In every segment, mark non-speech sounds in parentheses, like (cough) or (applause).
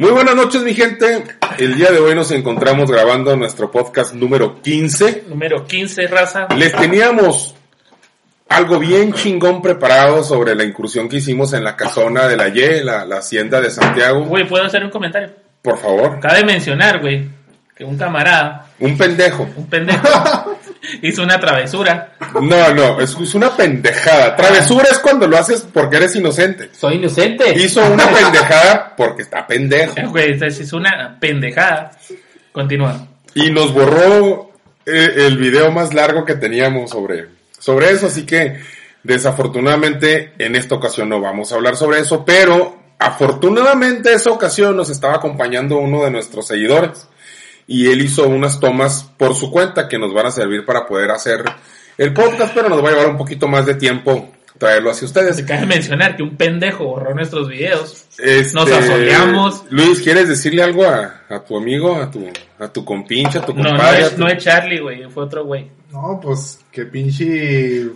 Muy buenas noches, mi gente. El día de hoy nos encontramos grabando nuestro podcast número 15. Número 15, raza. Les teníamos algo bien chingón preparado sobre la incursión que hicimos en la casona de la Y, la, la hacienda de Santiago. Güey, ¿puedo hacer un comentario? Por favor. Cabe mencionar, güey, que un camarada, Un pendejo. un pendejo, (laughs) (laughs) hizo una travesura. No, no, es, es una pendejada. Travesura es cuando lo haces porque eres inocente. Soy inocente. Hizo una (laughs) pendejada porque está pendejo. Hizo una pendejada. Continúa. Y nos borró eh, el video más largo que teníamos sobre, sobre eso, así que desafortunadamente en esta ocasión no vamos a hablar sobre eso, pero afortunadamente esa ocasión nos estaba acompañando uno de nuestros seguidores y él hizo unas tomas por su cuenta que nos van a servir para poder hacer el podcast, pero nos va a llevar un poquito más de tiempo traerlo hacia ustedes. Se cabe mencionar que un pendejo borró nuestros videos. Este, Nos asoleamos. Luis, ¿quieres decirle algo a, a tu amigo, a tu, a tu compinche, a tu No, no compadre? a es, tu no es Charlie, güey, fue otro güey. No, pues que pinche.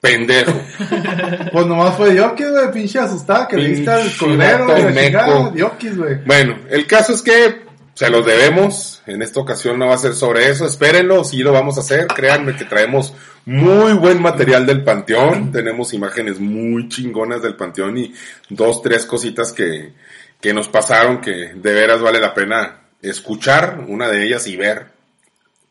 pendejo? (laughs) Pues nomás fue Diokis, güey, pinche asustada que le diste al. Diokis, güey. Bueno, el caso es que se los debemos. En esta ocasión no va a ser sobre eso. Espérenlo, sí lo vamos a hacer. Créanme que traemos muy buen material del Panteón. Tenemos imágenes muy chingonas del Panteón y dos, tres cositas que, que nos pasaron que de veras vale la pena escuchar una de ellas y ver.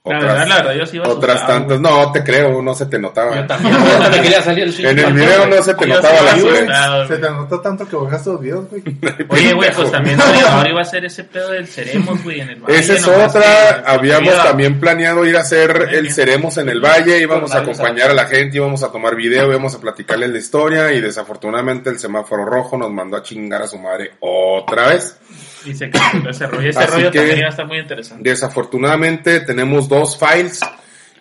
La verdad, la verdad, yo sí iba otras asustado, tantas. No, te creo, no se te notaba. Yo también, (laughs) también quería salir el En el video no se te Yo notaba la asustado, Se te notó tanto que bajaste los videos, güey. (laughs) Oye, güey, pues también ahora iba a ser ese pedo del Ceremos, güey, en el valle. Esa es nomás otra. que- Habíamos Iba- también planeado ir a hacer el. Ceremos en el Valle, íbamos a acompañar a la gente, íbamos a tomar video, íbamos a platicarles la historia y desafortunadamente el semáforo rojo nos mandó a chingar a su madre otra vez. Y se canceló ese rollo. Ese Así rollo que- también iba a estar muy interesante. Desafortunadamente tenemos dos files,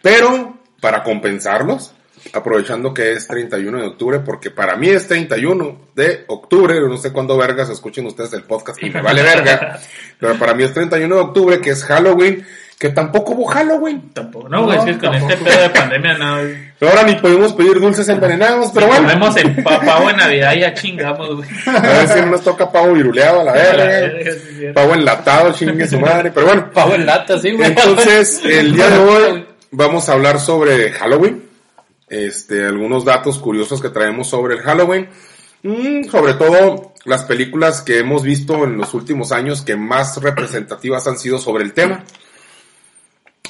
pero para compensarlos, aprovechando que es 31 de octubre, porque para mí es 31 de octubre, no sé cuándo vergas escuchen ustedes el podcast y me vale verga, (laughs) pero para mí es 31 de octubre, que es Halloween, que tampoco hubo Halloween. Tampoco, no, güey, No, es que con tampoco. este pedo de pandemia, no. (laughs) güey. Ahora ni podemos pedir dulces envenenados, pero bueno. Comemos el (laughs) pa- pavo en Navidad y ya chingamos, güey. A ver si no nos toca pavo viruleado a la (laughs) verga. sí, es. Pavo enlatado, chingue su madre. Pero bueno, Pavo en lata, sí, güey. entonces el día de hoy vamos a hablar sobre Halloween. Este, algunos datos curiosos que traemos sobre el Halloween. Mm, sobre todo las películas que hemos visto en los últimos años que más representativas han sido sobre el tema.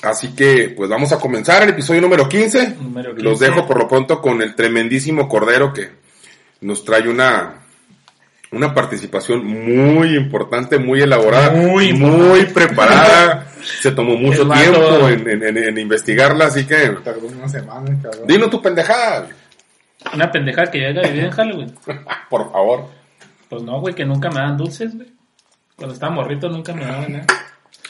Así que, pues vamos a comenzar el episodio número 15. Número 15. Los dejo por lo pronto con el tremendísimo Cordero que nos trae una, una participación muy importante, muy elaborada, Muy muy, preparada. (laughs) Se tomó mucho El vato- tiempo en, en- en- en investigarla, así que Tardó una semana, cabrón. dino tu pendejada, Una pendejada que ya haya vivido en Halloween. por favor. Pues no, güey, que nunca me dan dulces, güey. Cuando estaba morrito nunca me daban nada.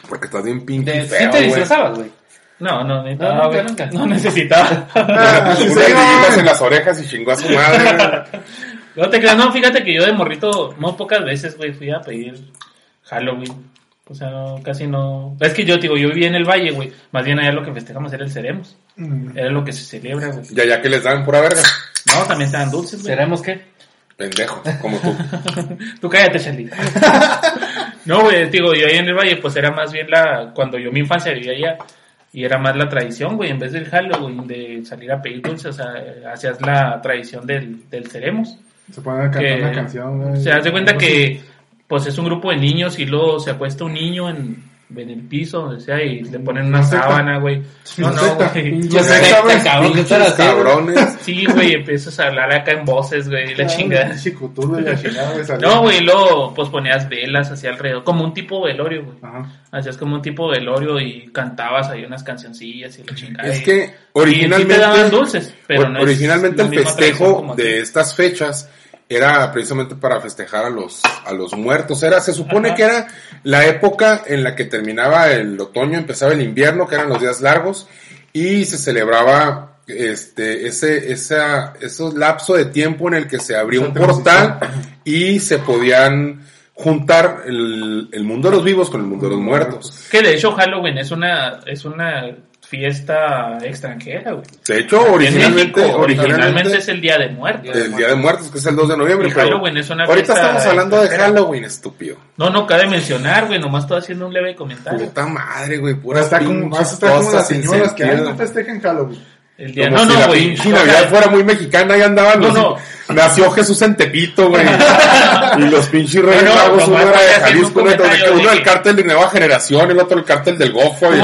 Porque estás bien pinche De- ¿Sí feo, te disfrazabas, güey? No, no, ni No, nada, nunca, güey. nunca. No necesitaba. Ah, (laughs) Unas en las orejas y chingó a su madre. No te creas, no, fíjate que yo de morrito, muy pocas veces, güey, fui a pedir Halloween. O sea, no, casi no. Es que yo, digo, yo vivía en el valle, güey. Más bien allá lo que festejamos era el Ceremos. Mm. Era lo que se celebra, güey. ya, ya que les dan pura verga. No, también estaban dulces, güey. ¿Seremos qué? Pendejo, como tú. (laughs) Tú cállate, Charlie. (laughs) no, güey, digo, yo ahí en el valle, pues era más bien la. Cuando yo mi infancia vivía allá, y era más la tradición, güey, en vez del Halloween, de salir a pedir dulces, o sea, hacías la tradición del, del Ceremos. Se pone a cantar Que- una canción, güey. Se hace cuenta que, pues es un grupo de niños y luego se acuesta un niño en, en el piso, donde sea, y le ponen una sábana, güey. No, no, güey. Yo sé, güey. Cabrones. Sí, güey, empiezas a hablar acá en voces, güey, la chingada. No, güey, luego pues ponías velas hacia alrededor, como un tipo velorio, güey. Hacías como un tipo velorio y cantabas ahí unas cancioncillas y la chingada. Es que originalmente, te daban dulces, pero no es originalmente el festejo de estas fechas era precisamente para festejar a los a los muertos. Era, se supone Ajá. que era la época en la que terminaba el otoño, empezaba el invierno, que eran los días largos, y se celebraba este ese esa esos lapso de tiempo en el que se abría un portal y se podían juntar el, el mundo de los vivos con el mundo de los muertos. Que de hecho Halloween es una, es una fiesta extranjera, güey. De hecho, En originalmente, México, originalmente originalmente es el Día de Muertos. el Día de Muertos, que es el 2 de noviembre. Y pero Halloween es una Ahorita fiesta estamos hablando de. Halloween, estúpido. No, no cabe mencionar, güey, nomás estoy haciendo un leve comentario. Puta madre, güey, puras está como, pinches más está como las señoras que no festejen Halloween. El día, Como no, si no, la güey. pinche o sea, Navidad (laughs) fuera muy mexicana y andaban No, los- no. Nació Jesús en Tepito, güey. (laughs) y los pinches reyes No, no, magos, uno era de Jalisco, un uno, de- comentario uno de del cártel de Nueva Generación, el otro el cártel del Gofo. Y,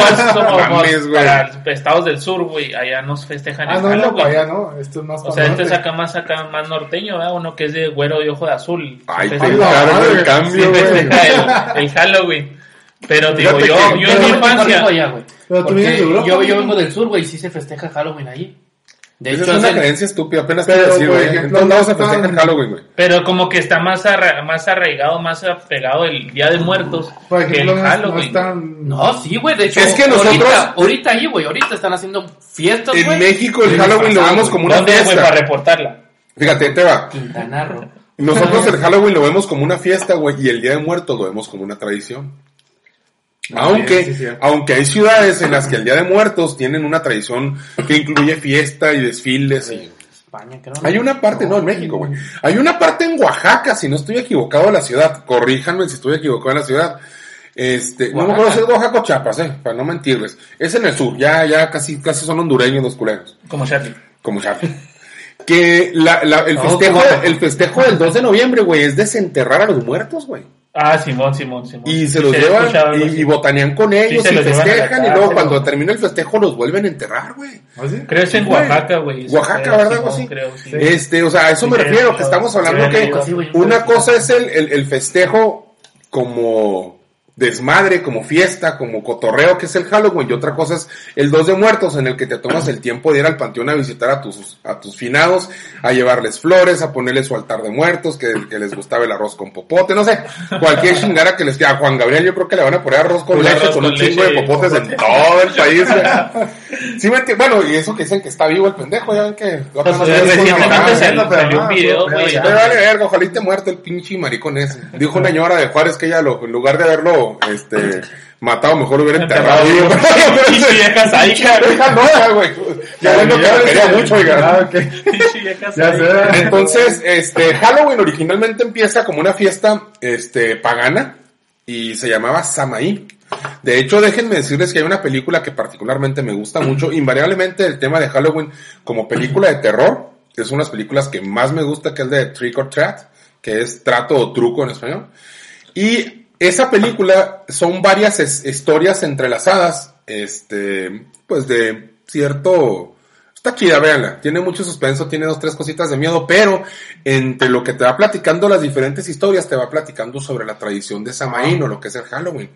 mames, güey. para estados del sur, güey, allá nos festejan Ah, el no, no, allá, ¿no? Esto es más O sea, este es acá más acá más norteño, ¿verdad? Uno que es de güero y ojo de azul. Ay, te el cambio, güey. el Halloween. Pero digo, yo, yo en mi infancia... allá, güey. Pero tú vienes de Europa, Yo, vengo del sur, güey, y sí se festeja Halloween ahí. De hecho, es una creencia estúpida, apenas Pero, decir, güey. En todos lados se festeja Halloween, güey. Pero como que está más, arra- más arraigado, más apegado el Día de Muertos Por que el es- no Halloween. están... No, sí, güey, de hecho. Es que nosotros- Ahorita, ahorita ahí, güey, ahorita están haciendo fiestas, En. México el Sí, Halloween lo vemos como una ¿Dónde, güey, para fiesta. reportarla? Fíjate, te va. Quintana Roo. Nosotros (laughs) el Halloween lo vemos como una fiesta, güey, y el Día de Muertos lo vemos como una tradición. Aunque, sí, sí, sí. aunque hay ciudades en las que el Día de Muertos tienen una tradición que incluye fiesta y desfiles y... España, creo. Hay una parte, no, en México, güey. Hay una parte en Oaxaca, si no estoy equivocado de la ciudad. Corríjanme si estoy equivocado de la ciudad. Este, no me acuerdo si es Oaxaca o Chiapas, eh, para no mentirles. Es en el sur, ya, ya casi, casi son hondureños los culeros. Como Charlie. Como Charlie. Que la, la- el, festejo, el festejo del 2 de noviembre, güey, es desenterrar a los muertos, güey. Ah, Simón, Simón, Simón. Y se los Sí, llevan y, y botanean con ellos se y festejan y luego cuando termina el festejo los vuelven a enterrar, güey. ¿Ah, sí? Creo que es en Güey. Oaxaca, güey. Oaxaca, Creo, ¿verdad? Simón, creo, sí. Este, o sea, a eso Sí, me sí, refiero, sí, que estamos sí, hablando sí, que sí, una cosa es el, el, el festejo como desmadre, como fiesta, como cotorreo, que es el Halloween, y otra cosa es el 2 de muertos, en el que te tomas el tiempo de ir al panteón a visitar a tus, a tus finados, a llevarles flores, a ponerles su altar de muertos, que, que les gustaba el arroz con popote, no sé, cualquier chingara que les quede. A Juan Gabriel yo creo que le van a poner arroz con leche, con un chingo de y popotes en todo el país. Sí, me bueno, y eso que dicen que está vivo el pendejo, ya ven que... Pues, recientemente mamada. salió, un no, video, güey. vale verga, ojalá esté muerto el pinche maricón ese. Dijo una señora de Juárez que ella lo, en lugar de este matado, mejor hubiera enterrado. Enterrado, vivo. (laughs) Pinche vieja sádica, güey. Vieja loca, güey. Ya ven lo que la quería mucho, Ah, oiga. ok. (laughs) Pinche vieja Ya sádica. sé. Entonces, este, Halloween originalmente empieza como una fiesta, este, pagana y se llamaba Samaí. De hecho, déjenme decirles que hay una película que particularmente me gusta mucho. Invariablemente el tema de Halloween como película de terror es una de las películas que más me gusta, que es de Trick or Treat, que es trato o truco en español. Y esa película son varias es- historias entrelazadas, este, pues de cierto... Está chida, véanla. Tiene mucho suspenso, tiene dos, tres cositas de miedo, pero entre lo que te va platicando las diferentes historias, te va platicando sobre la tradición de Samaín o lo que es el Halloween.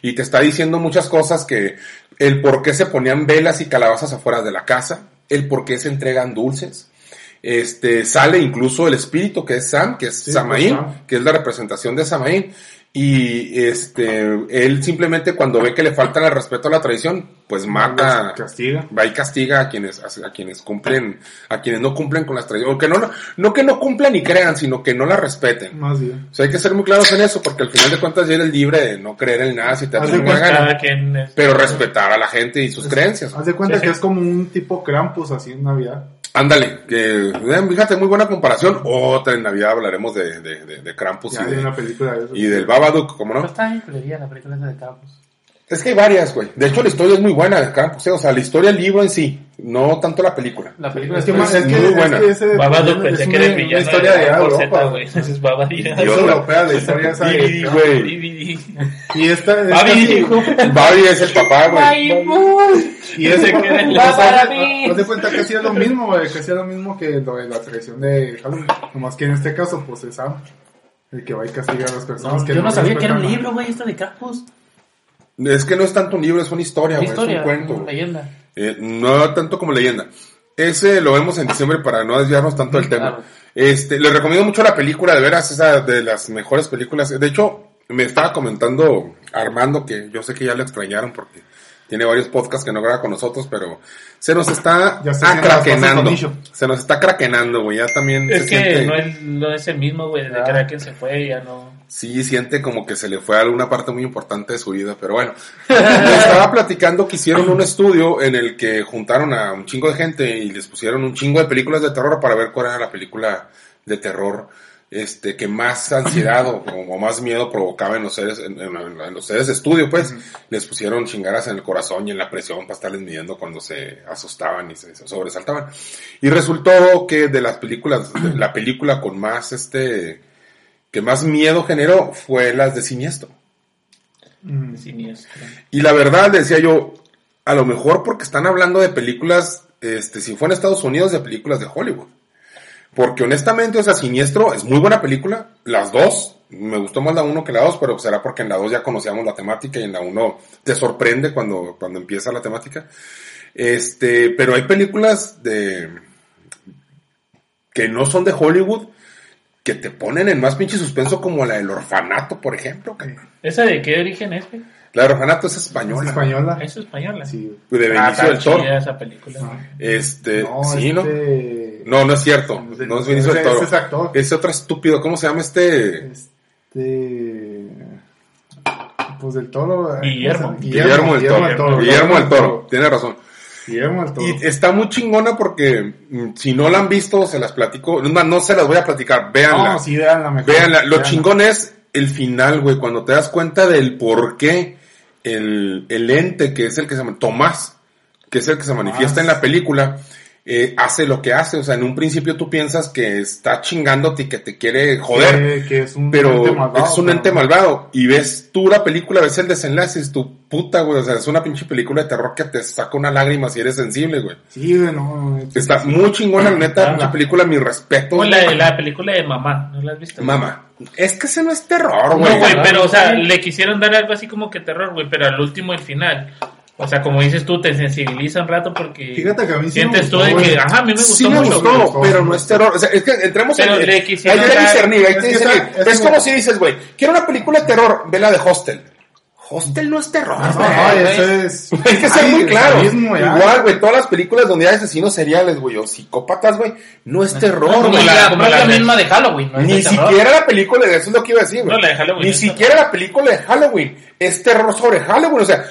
Y te está diciendo muchas cosas que el por qué se ponían velas y calabazas afuera de la casa, el por qué se entregan dulces. Este, sale incluso el espíritu que es Sam, que es Sí, Samaín, pues, Sam. que es la representación de Samaín. Y este, él simplemente cuando ve que le falta el respeto a la tradición, pues mata, Castiga. va y castiga a quienes, a quienes cumplen, a quienes no cumplen con las tradiciones, o que no, no que no cumplan y crean, sino que no la respeten. Más bien. O sea, hay que ser muy claros en eso, porque al final de cuentas ya eres libre de no creer en nada si te hace una gana, es- pero respetar a la gente y sus creencias. Haz de cuenta Sí, que es como un tipo Krampus así en Navidad. Ándale, que, eh, fíjate, muy buena comparación. Otra en Navidad hablaremos de, de, de, de Krampus Ya y, hay de- una película de eso. y del Babadook, ¿cómo Pero no? está bien la película esa de Campos. Es que hay varias, güey. De hecho, la historia es muy buena de Krampus, eh, o sea, la historia del libro en sí, no tanto la película. La película Es que, es más, es que, muy es buena. que ese Babadook es pensé que era el una villano historia de Europa. Güey. Es Babadook. Es Idiota. europea la historia esa güey. Y esta, esta Babi, dijo. Barbie es el papá, güey. Y ese Se queda en o la sea, Barbie. haz de cuenta que hacía lo mismo, güey, que hacía lo mismo que lo de la tradición de Halloween. Nomás que en este caso, pues es Sam, el que va y castiga a las personas que Yo no sabía que era un libro, güey, esto de Campos. Es que no es tanto un libro, es una historia, güey, es un cuento. güey. leyenda. Eh, no tanto como leyenda. Ese lo vemos en diciembre para no desviarnos tanto del tema. Claro. Este, les recomiendo mucho la película, de veras, esa de las mejores películas. De hecho, me estaba comentando Armando que yo sé que ya le extrañaron porque tiene varios podcasts que no graba con nosotros, pero se nos está acraquenando. Se nos está craquenando, güey. Ya también Es se que siente, no es, no es el mismo, güey. Desde Ah. que Kraken se fue, ya no. sí siente como que se le fue alguna parte muy importante de su vida, pero bueno. (laughs) Estaba platicando que hicieron un estudio en el que juntaron a un chingo de gente y les pusieron un chingo de películas de terror para ver cuál era la película de terror este que más ansiedad o, (laughs) o más miedo provocaba en los seres en, en- en los seres de estudio pues les pusieron chingaras en el corazón y en la presión para estarles midiendo cuando se asustaban y se, se sobresaltaban y resultó que de las películas de la película con más este que más miedo generó fue las de Siniestro Mm. Siniestro. y la verdad, decía yo, a lo mejor porque están hablando de películas, este, si fue en Estados Unidos, de películas de Hollywood. Porque honestamente, o sea, Siniestro es muy buena película, las dos, me gustó más la uno que la dos, pero será porque en la dos ya conocíamos la temática y en la uno te sorprende cuando, cuando empieza la temática. Este, pero hay películas de, que no son de Hollywood, que te ponen en más pinche suspenso como la del orfanato, por ejemplo. ¿Esa de qué origen es, güey? La del orfanato es ¿Es española. española? Es española. Sí. de Ah, Benicio está del Toro. esa película. Ah. Este, No, sí, ¿no? este... No, no es cierto. No es Benicio del Toro. ese es actor. Ese otro estúpido, ¿cómo se llama este? Este... Pues del Toro... ¿eh? Guillermo. ¿cómo se llama? Guillermo del Toro. Guillermo del Toro. Tiene razón. Guillermo del Toro. Y está muy chingona porque mm, si no la han visto, se las platico. No, no se las voy a platicar. Véanla. No, sí, véanla mejor. Véanla. Lo Véanla. chingón es el final, güey. Cuando te das cuenta del por qué el, el ente que es el que se llama Tomás, que es el que se manifiesta en la película, eh, hace lo que hace. O sea, en un principio tú piensas que está chingándote y que te quiere joder. Que, que es un pero ente malvado, es un pero- ente malvado. Y ves tú la película, ves el desenlace, es tu puta, güey. O sea, es una pinche película de terror que te saca una lágrima si eres sensible, güey. Sí, güey, no. es- Está muy chingona, la neta, pinche película, mi respeto. La, de- la película de Mamá, ¿no la has visto? Mamá. Es que ese no es terror, No, güey. güey, pero, o sea, le quisieron dar algo así como que terror, güey, pero al último, el final. O sea, como dices tú, te sensibiliza un rato porque Fíjate que a mí sí sientes me tú gustó, de güey. que, ajá, a mí me gustó Sí me mucho. gustó, gustó. pero no es terror. O sea, es que entremos Pero en... le Hay quisieron que dar- discernir, hay es que que discernir. está- es Es que- como si dices, güey, quiero una película de terror, ve la de Hostel. Hostel no es terror, No, güey. no, eso es... (laughs) Hay que ser Ay, muy claro. sadismo, ya. Igual, güey, todas las películas donde hay asesinos seriales, güey, o psicópatas, güey, no es terror, como güey. Como la- como no es la la de- misma de Halloween, ¿no? Es Ni de terror. siquiera la película, de eso es lo que iba a decir, güey. No, la de Halloween Ni es siquiera la película de Halloween es terror sobre Halloween, o sea,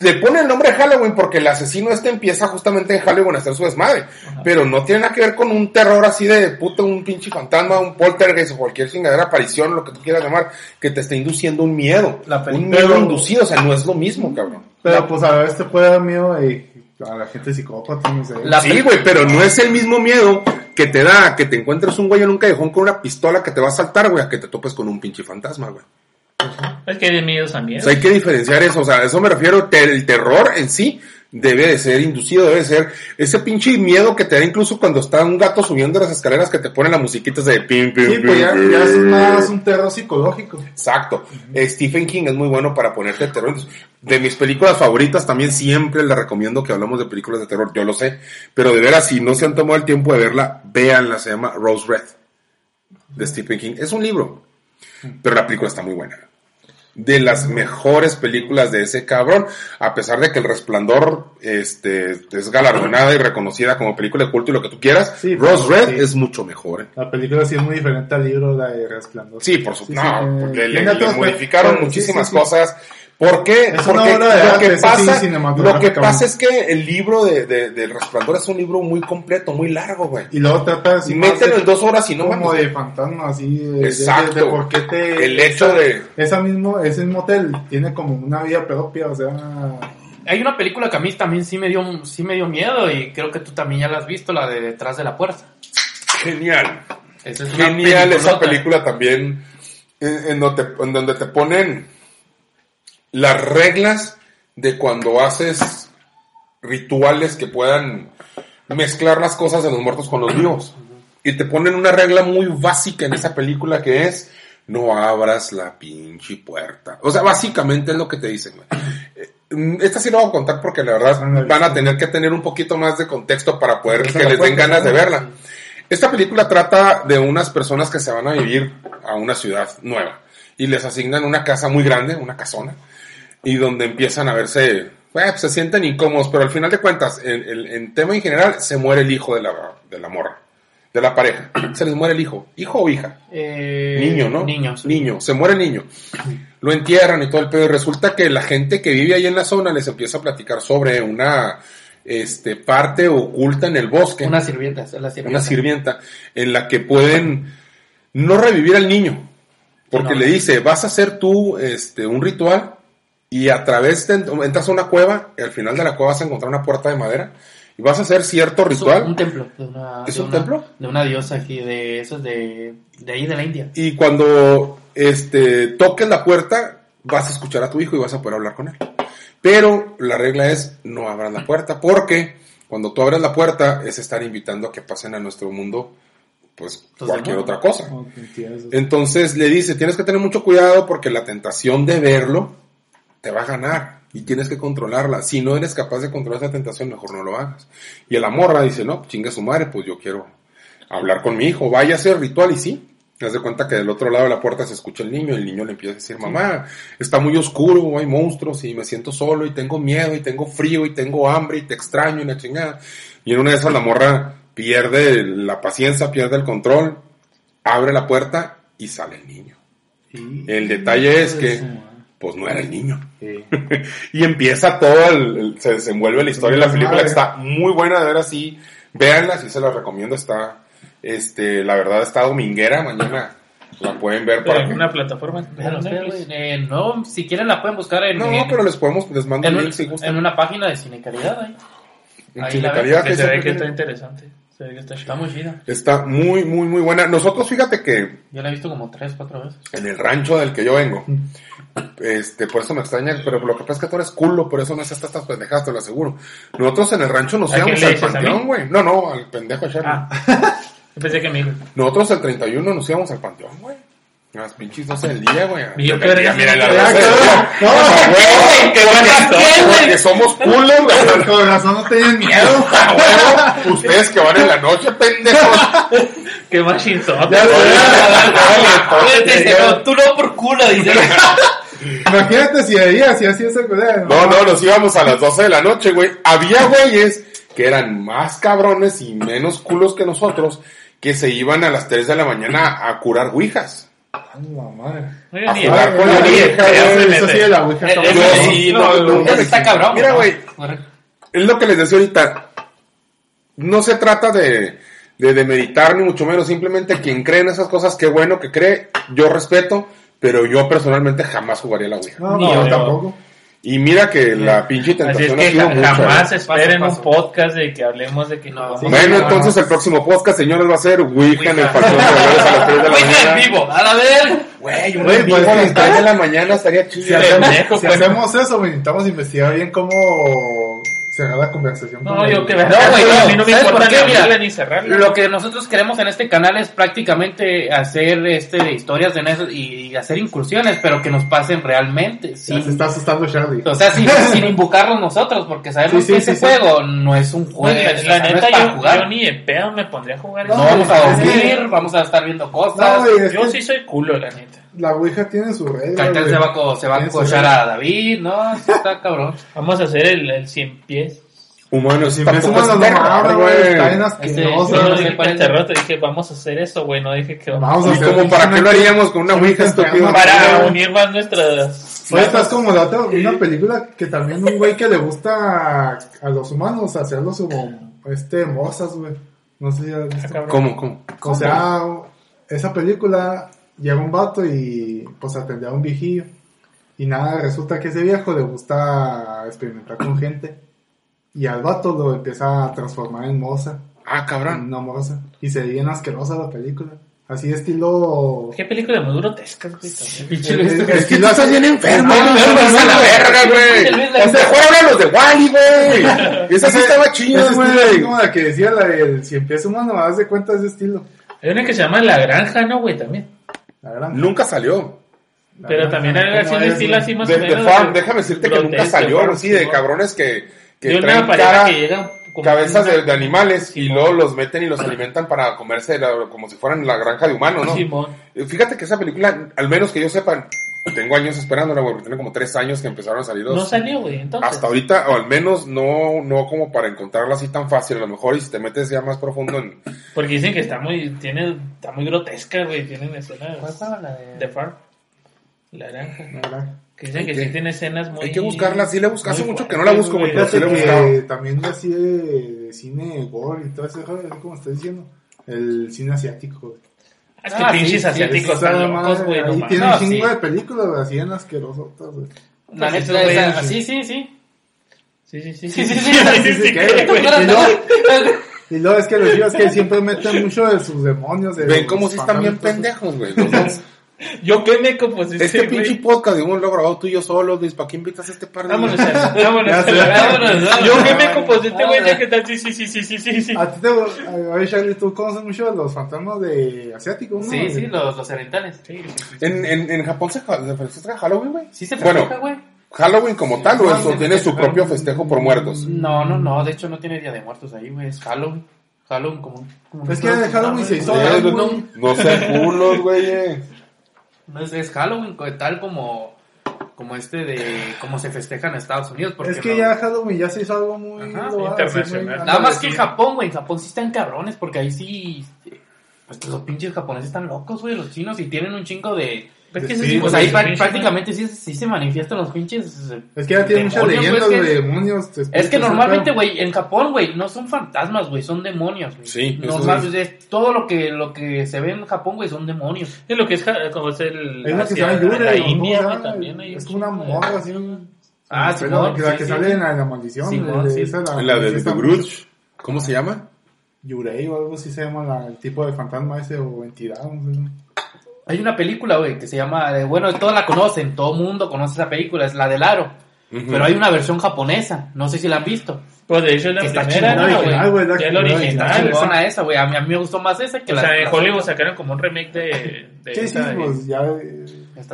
le pone el nombre de Halloween porque el asesino este empieza justamente en Halloween a hacer su desmadre, pero no tiene nada que ver con un terror así de puta, un pinche fantasma, un poltergeist o cualquier chingadera aparición, lo que tú quieras llamar, que te esté induciendo un miedo, La un miedo pero- inducido, o sea, no es lo mismo, cabrón. Pero pues a vez te puede dar miedo de, a la gente psicópata, no sé. La sí, güey, pero no es el mismo miedo que te da que te encuentres un güey en un callejón con una pistola que te va a saltar, güey, a que te topes con un pinche fantasma, güey. Es que hay de miedos también. O sea, hay que diferenciar eso, o sea, a eso me refiero, te- el terror en sí debe de ser inducido, debe de ser ese pinche miedo que te da incluso cuando está un gato subiendo las escaleras que te ponen la musiquita de pim, pim, Sí, pim, pues ya, pim. ya es más un terror psicológico. Exacto. Eh, Stephen King es muy bueno para ponerte terror. De mis películas favoritas también siempre les recomiendo que hablamos de películas de terror, yo lo sé, pero de veras si no se han tomado el tiempo de verla, véanla, se llama Rose Red de Stephen King. Es un libro, pero la película está muy buena. De las mejores películas de ese cabrón, a pesar de que El Resplandor este, es galardonada y reconocida como película de culto y lo que tú quieras, Sí, Rose Red sí. es mucho mejor. ¿eh? La película sí es muy diferente al libro, de Resplandor. Sí, por supuesto. No, le, modificaron muchísimas cosas. ¿Por qué? Es una Porque obra de lo arte, que sí, pasa, lo que pasa es que el libro de, de, del Resplandor es un libro muy completo, muy largo, güey. Y luego trata más mételo de- en dos horas y no como mames. de fantasma, así de, de- Exacto. de, de por qué te... El hecho de- Esa mismo, ese mismo hotel tiene como una vida propia, o sea... Hay una película que a mí también sí me dio sí me dio miedo y creo que tú también ya la has visto, la de Detrás de la Puerta. Genial. Esa es una Genial esa película también, en, en donde, en donde te ponen las reglas de cuando haces rituales que puedan mezclar las cosas de los muertos con los vivos. Y te ponen una regla muy básica en esa película que es no abras la pinche puerta. O sea, básicamente es lo que te dicen. Eh, Esta sí lo voy a contar porque la verdad van a tener que tener un poquito más de contexto para poder que la les den ganas de verla. Esta película trata de unas personas que se van a vivir a una ciudad nueva y les asignan una casa muy grande, una casona, y donde empiezan a verse, pues, se sienten incómodos, pero al final de cuentas, en, en- en tema en general, se muere el hijo de la, de la morra, de la pareja. (clears throat) Se les muere el hijo. ¿Hijo o hija? Eh, Niño, ¿no? Niños. Niño, se muere el niño. Lo entierran y todo el pedo. Y resulta que la gente que vive ahí en la zona les empieza a platicar sobre una este, parte oculta en el bosque. Una sirvienta, es la sirvienta. una sirvienta en la que pueden no revivir al niño. Porque No. le dice, vas a hacer tú este, un ritual y a través de, entras a una cueva y al final de la cueva vas a encontrar una puerta de madera y vas a hacer cierto Es un- ritual. Un templo. De una, ¿Es de un una- templo? De una diosa aquí, de esos de, de ahí de la India. Y cuando este, toques la puerta, vas a escuchar a tu hijo y vas a poder hablar con él. Pero la regla es no abras la puerta, porque cuando tú abres la puerta es estar invitando a que pasen a nuestro mundo pues cualquier otra cosa. Entonces le dice, tienes que tener mucho cuidado porque la tentación de verlo te va a ganar y tienes que controlarla. Si no eres capaz de controlar esa tentación, mejor no lo hagas. Y a la morra dice, no, chinga su madre, pues yo quiero hablar con mi hijo, vaya a hacer ritual y sí. Te das de cuenta que del otro lado de la puerta se escucha el niño, y el niño le empieza a decir, mamá, está muy oscuro, hay monstruos y me siento solo y tengo miedo y tengo frío y tengo hambre y te extraño y la chingada. Y en una de esas la morra pierde la paciencia, pierde el control, abre la puerta y sale el niño. El detalle es que, pues no era el niño. Sí. (laughs) Y empieza todo, el, el- se desenvuelve la historia de la película, que está muy buena de ver así. Véanla, si se la recomiendo, está, este, la verdad está dominguera, mañana la pueden ver para en una plataforma. Pero, eh, no, si quieren la pueden buscar en, No, en, pero les podemos, les mando en, el un- link si en una página de cine calidad. ahí. En ahí Chile la ven, Calidad, Que se ve que está interesante. Se ve que está muy chida. Está muy, muy, muy buena. Nosotros, fíjate que Yo la he visto como tres, cuatro veces. en el rancho del que yo vengo, este, por eso me extraña, pero lo que pasa es que tú eres culo, por eso no estás estas pendejadas, te lo aseguro. Nosotros en el rancho nos ¿A quién íbamos al panteón, güey. No, no, al pendejo a Charlie. Ah. (laughs) Pensé que me dijo. Nosotros el 31 nos íbamos al panteón, güey. Las pinches 12 del día, güey. Y yo, Mira, ¿qué verga mira, es eso? 12 del día. No, qué buena porque- somos culos, güey. Con razón no tienen miedo. (laughs) Ustedes que van en la noche, pendejos. Qué machinzote. Güey. tú no por culo, dice. (laughs) Imagínate si de día, si así es el cuidado. No, no, nos íbamos a las 12 de la noche, güey. Había güeyes que eran más cabrones y menos culos que nosotros que se iban a las 3 de la mañana a curar ouijas. Madre. No, yo A jugar con la ni- Eso sí de la ouija. Eh, sí, no, nunca está cabrón. Mira, güey, es lo que les decía ahorita. No se trata de, de demeritar ni mucho menos. Simplemente quien cree en esas cosas, qué bueno que cree. Yo respeto, pero yo personalmente jamás jugaría la ouija. No, Ni no, yo. tampoco. Y mira que la pinche Así es tentación ha que sido ja- mucha. jamás ¿eh? esperen Paso, un paso. podcast de que hablemos de que No, sí. Bueno, a- entonces el próximo podcast, señores, va a ser Ouija en el. Panteón de a las 3 de la Ouija en mañana. vivo, a la ver. Güey, un Güey, en vivo pues, a las sí. 3 de la mañana estaría Si chido. Pendejo, hacemos, si pues. hacemos eso, güey, necesitamos investigar bien cómo cerrar la conversación. No, con yo el- que No, güey, a mí no. no me ¿Sabes importa ni abrirla ni cerrarla. Lo que nosotros queremos en este canal es prácticamente hacer este de historias de eso y hacer incursiones, pero que nos pasen realmente. Sin, se está asustando Charlie. o sea, sin, (laughs) sin invocarlos nosotros, porque sabemos Sí, sí, que ese sí, sí. juego no es un juego. La no es neta, para yo, jugar. yo ni de pedo me pondría a jugar No eso. vamos a dormir, vamos a estar viendo cosas. No, güey, es Yo sí soy culo, la neta. La ouija tiene su regla. Caetán güey. se va, a co- se va a cochar a David, ¿no? Está cabrón. (laughs) Vamos a hacer el, el 100 pies. Humanos, Si tampoco empezamos es a no güey. bien Este, asqueroso. sí, No, no no sé dije cuál es. terror, te dije vamos a hacer eso, güey. No dije que Vamos a ¿Y hacer como para qué lo haríamos con una Ouija estúpido? Para unir más nuestras. Oye, estás como la otra, una película que también un güey que le gusta a, a los humanos hacerlos como, este, mozas, güey. No sé si has visto. cabrón. ¿Cómo, cómo? O sea, esa película llega un vato y pues atende a un viejillo. Y nada, resulta que ese viejo le gusta experimentar con gente. Y al vato lo empieza a transformar en moza. Ah, En cabrón. una moza. Y se ve bien asquerosa la película. Así estilo... ¿Qué película muy grotesca, güey? Es que estilo estás bien enfermo, güey. no, a la no, verga, güey. Mejor hablan los de Wally, güey. (laughs) Esa sí estaba chida, güey. como la que decía la del si empieza humano, haz de cuenta de ese estilo. Hay una que se llama La Granja, ¿no, güey? También. La. Nunca salió. la Pero también hay así ¿cómo un es, estilo así más De, o de menos. Farm, güey. déjame decirte que nunca salió, Farm, sí, de cabrones que, que De traen cara- que llega como cabezas una- de, de animales y luego los meten y los alimentan para comerse la- como si fueran la granja de humanos, ¿no? Simón. Eh, Fíjate que esa película, al menos que yo sepa, tengo años esperándola, güey, porque tiene como tres años que empezaron a salir dos. No salió, güey, entonces. Hasta ahorita, o al menos no, no como para encontrarla así tan fácil, a lo mejor y si te metes ya más profundo en... Porque dicen que está muy, tiene, está muy grotesca, güey, tienen escenas ¿Cuál estaba la de- de Far. La naranja. ¿verdad? Que dicen que sí tiene escenas muy... Hay que buscarla, sí le busco, hace mucho que no la busco, güey, pero sí le he buscado. también así de, de cine gore y todo así como estás diciendo, el cine asiático. güey. Es que ah, pinches sí, asiáticos están locos, güey. No tienen un no, chingo sí. de películas así en asquerosotas, güey. La pues, neta, pues es esa, sí, sí, sí. Sí, sí, sí. Sí, sí, sí. Y luego es que los chicos que siempre meten mucho de sus demonios. De Ven cómo si están bien pendejos, güey. (laughs) Yo qué meco, pues Este pinche podcast, digamos, lo grabado tú y yo solo, Luis, ¿para qué invitas a este par de Vámonos, vámonos. Ya vámonos, vámonos. Yo qué meco, pues este güey Vámonos. ya que tal, sí, sí, sí, sí, sí, sí. A ti te, oye Charlie, tú conoces mucho de los fantasmas de asiáticos, ¿no? Sí, sí, los, los orientales. Sí, sí, sí. En, en, en Japón se, ja- se festeja Halloween, güey. Sí se Bueno, festeja, güey. Halloween como tal, o eso tiene su propio festejo por muertos. No, no, no, de hecho no tiene Día de Muertos ahí, güey, es Halloween. Halloween como... como Es que de Halloween se hizo no, no sean culos, güey. No es, es Halloween tal como como este de cómo se festeja en Estados Unidos porque Es que no- ya Halloween ya se hizo algo muy... Ajá, internacional. muy- nada más que en. Japón, güey, en Japón sí están cabrones porque ahí sí pues los pinches japoneses están locos, güey, los chinos y tienen un chingo de Pues que Sí, sí, pues ahí sí, prá- sí, prácticamente sí, sí se manifiestan los pinches eh, Es que ya tiene muchas leyendas es de demonios. Es que normalmente, güey, en Japón, güey, no son fantasmas, güey, son demonios. güey. Sí, eso Normal, es. es- todo lo que lo que se ve en Japón, güey, son demonios. Es lo que es, como es el... Se Asia, llama Yure, La ¿no? ¿Cómo India, llama? también hay Es como una morra así. un- Ah, pero Simón, que la sí, que sí, sale sí. en la, la maldición. Sí. la- La de Grudge. ¿Cómo se llama? Yurei o algo así se llama la- el tipo de fantasma ese o entidad. No sé. Hay una película, güey, que se llama, eh, bueno, todos la conocen, todo mundo conoce esa película, es la del aro. Pero hay una versión japonesa, no sé si la han visto. Pues de hecho es la Está primera, chingona, ¿no, güey, que- la original. chingona esa, güey, a mí, a mí me gustó más esa que O la sea, en Hollywood sacaron como un remake de, de sí, esa, pues ya. eh,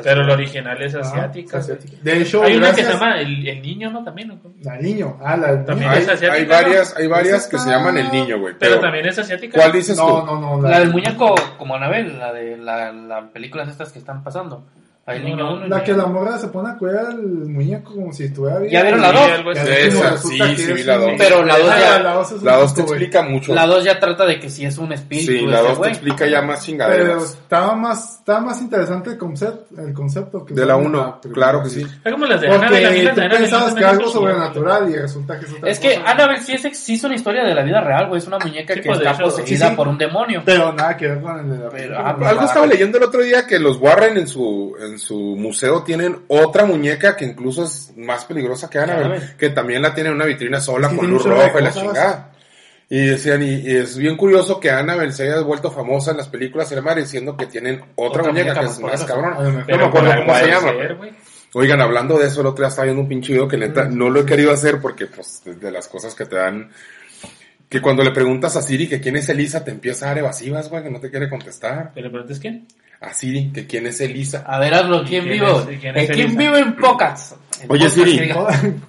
pero la original es ah, asiática. asiática. De hecho, Hay una que se llama el, el Niño, ¿no? También, ¿no? La niño. Ah, la También. Hay, es asiática, hay ¿no? varias, hay varias que se llaman El Niño, güey. Pero Pero, también es asiática. ¿cuál dices No, tú? no, no. La del muñeco, como Anabel, la de la, la películas estas que están pasando. Hay No, niño no, uno La niño que la morra se pone a cuidar al muñeco como si estuviera bien. ¿Ya vieron la Sí, dos? algo así. Ya ves, Esa, sí, sí, la un- dos. Pero la dos Ah, ya- la dos es un La 2 te explica mucho. La 2 ya trata de que si es un espíritu. Sí, la ese 2 te explica ya más Pero chingaderas. estaba más, estaba más interesante el concepto, el concepto que De la usaron en 1, película. claro que sí. Es como las de Porque tú pensabas que algo sobrenatural y resulta que es otra Es que. Annabelle sí es, sí es una historia de la vida real, güey. Es una muñeca Sí, que pues, está poseída sí, sí. por un demonio. Pero nada que ver con el de la Pero, ah, Algo estaba leyendo el otro día que los Warren en su, en su museo tienen otra muñeca que incluso es más peligrosa que Annabelle, que también la tiene en una vitrina sola con luz roja y la chingada. Y decían, y, y es bien curioso que Annabelle se haya vuelto famosa en las películas y demás diciendo que tienen otra, Otra muñeca, muñeca que es más mejor. No me acuerdo cómo se llama. ser. Oigan, hablando de eso, el otro día estaba viendo un pinche video que neta no lo he querido hacer porque, pues, de- las cosas que te dan. Que cuando le preguntas a Siri que quién es Elisa, te empieza a dar evasivas, güey, que no te quiere contestar. ¿Pero le preguntas quién? A Siri, que quién es Elisa. A ver, hazlo aquí en ¿Quién vivo. es- quién es vive en Pocas? (clears throat) En Oye, Siri. (laughs)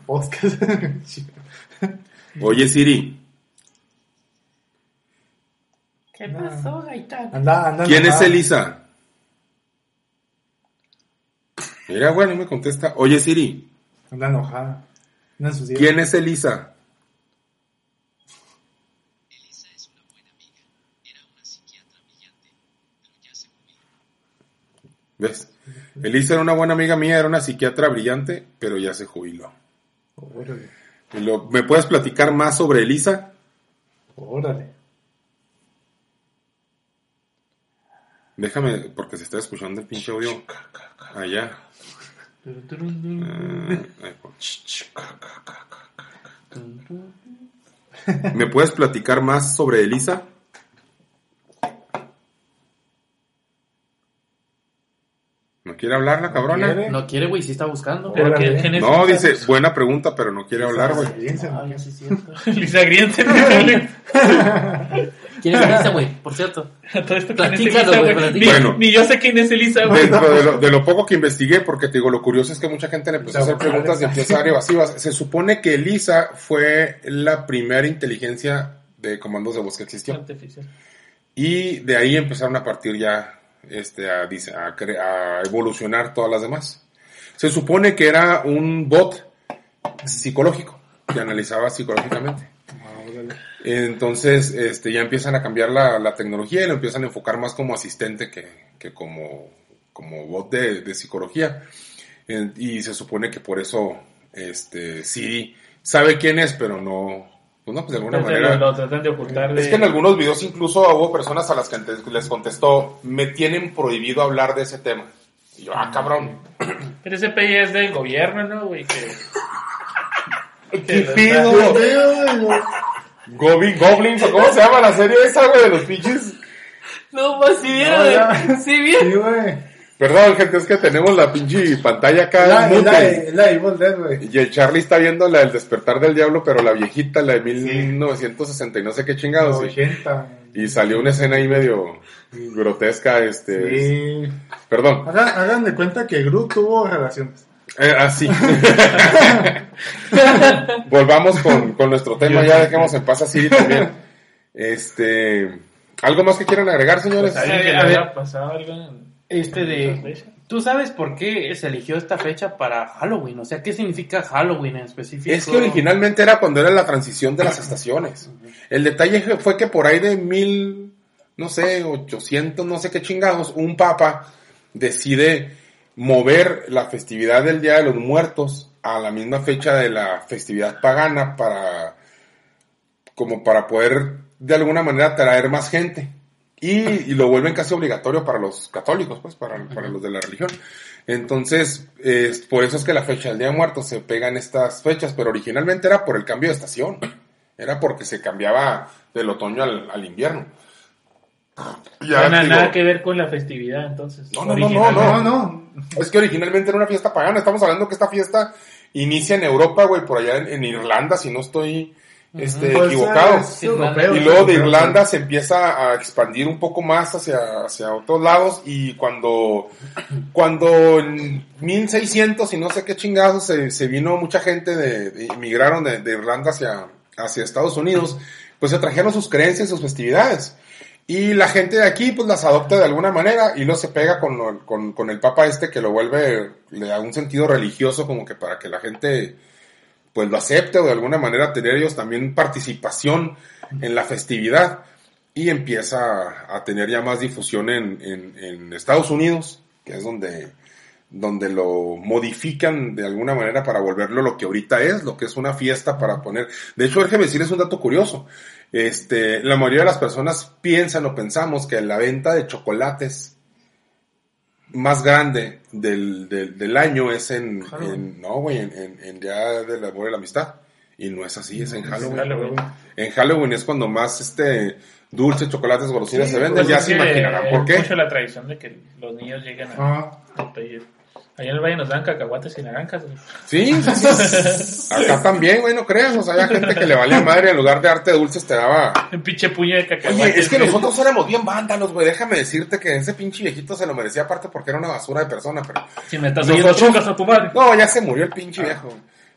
(laughs) Oye, Siri, ¿Qué pasó, Gaitán? Anda, anda. ¿quién es. Elisa? Mira, güey, no me contesta. Oye, Siri, Anda enojada. ¿quién es Elisa? ¿Ves? Elisa era una buena amiga mía, era una psiquiatra brillante, pero ya se jubiló. Órale. Lo- ¿Me puedes platicar más sobre Elisa? Órale. Déjame, porque se está escuchando el pinche audio allá. ¿Me puedes platicar más sobre Elisa? Quiere hablar la cabrona? quiere? No quiere, güey, sí está buscando. Pero Órale. ¿quién- quién es No, dice, buena pregunta, pero no quiere hablar, güey. Ah, ya sí es cierto. (laughs) Lisa Griensen. ¿Quién es Elisa, güey? Por cierto. (laughs) Todo esto quién es Platícalo, Elisa, güey, güey. Ni, platícalo. Bueno. ni yo sé quién es Elisa, güey. Dentro de lo, de lo poco que investigué, porque te digo, lo curioso es que mucha gente le empezó a hacer preguntas y empieza a dar evasivas. Se supone que Elisa fue la primera inteligencia de comandos de voz que existió. Artificial. Y de ahí empezaron a partir ya este, a, a evolucionar todas las demás. Se supone que era un bot psicológico que analizaba psicológicamente. Entonces, este, ya empiezan a cambiar la, tecnología y lo empiezan a enfocar más como asistente que, como, como bot de, psicología. Y se supone que por eso, este, Siri sabe quién es, pero no, pues no, pues de alguna Entonces, manera. lo, lo tratan de ocultar. de- Es que en algunos videos incluso hubo personas a las que les contestó, me tienen prohibido hablar de ese tema. Y yo, ah, cabrón. (clears throat) Pero ese PI es del gobierno, ¿no, güey? Que... ¿Qué pido? Goblin, Goblins, o cómo se llama la serie esa, güey, de los pinches. No, pues sí, No, ya. sí, bien. Sí, güey. Perdón, gente, es que tenemos la pinche pantalla acá. La, la, la Evil Dead, güey. Y el Charlie está viendo la del despertar del diablo, pero la viejita, la de 1960 y no sé qué chingados. sí. 80. Y salió una escena ahí medio grotesca, este. Sí. Perdón. Hagan, hagan de cuenta que Groot tuvo relaciones. Eh, así. (laughs) Volvamos con, con nuestro tema, ya dejemos en paz así también. Este. ¿Algo más que quieran agregar, señores? Pues, ¿Alguien que le a ver. haya pasado algo en- Este de... ¿Tú sabes por qué se eligió esta fecha para Halloween? O sea, ¿qué significa Halloween en específico? Es que originalmente era cuando era la transición de las estaciones. El detalle fue que por ahí de mil, no sé, ochocientos, no sé qué chingados, un papa decide mover la festividad del Día de los Muertos a la misma fecha de la festividad pagana para, como para poder de alguna manera atraer más gente. Y, y lo vuelven casi obligatorio para los católicos, pues, para, para los de la religión. Entonces, es por eso es que la fecha del Día de Muertos se pega en estas fechas, pero originalmente era por el cambio de estación. Era porque se cambiaba del otoño al, al invierno. Ya, Nada, digo, nada que ver con la festividad, entonces. No, no, no, no, No, no. Es que originalmente era una fiesta pagana. Estamos hablando que esta fiesta inicia en Europa, güey, por allá en, en Irlanda, si no estoy este, Pues, equivocado. europeo, Y luego de. Irlanda se empieza a expandir un poco más hacia, hacia otros lados y cuando, cuando en 1600 y no sé qué chingados se, se vino mucha gente de, de- emigraron de, de Irlanda hacia, hacia Estados Unidos, pues se trajeron sus creencias, sus festividades. Y la gente de aquí pues las adopta de alguna manera y luego se pega con, lo- con, con el papa este que lo vuelve, le da un sentido religioso como que para que la gente pues lo acepte o de alguna manera tener ellos también participación en la festividad y empieza a tener ya más difusión en, en, en Estados Unidos, que es donde, donde lo modifican de alguna manera para volverlo lo que ahorita es, lo que es una fiesta para poner. De hecho, déjeme decirles un dato curioso. Este, la mayoría de las personas piensan o pensamos que la venta de chocolates más grande del, del, del año es en, en- no, güey, en, en, en Día del Amor y la Amistad. Y no es así, es en Halloween. Halloween. En Halloween es cuando más este dulces, chocolates, golosinas Sí, se venden. Pues ya se imaginarán es por qué. mucho la tradición de que los niños lleguen a, Ah, a. Allá en el valle nos dan cacahuates y naranjas. güey. Sí, sí, sí. (laughs) Acá también, güey, no creas. O sea, había gente que le valía madre en lugar de darte dulces te daba. Un pinche puño de cacahuates. Oye, es que güey. nosotros éramos bien vándalos, güey. Déjame decirte que ese pinche viejito se lo merecía aparte porque era una basura de persona, pero. Si me estás Nosotros- a tu madre. No, ya se murió el pinche viejo.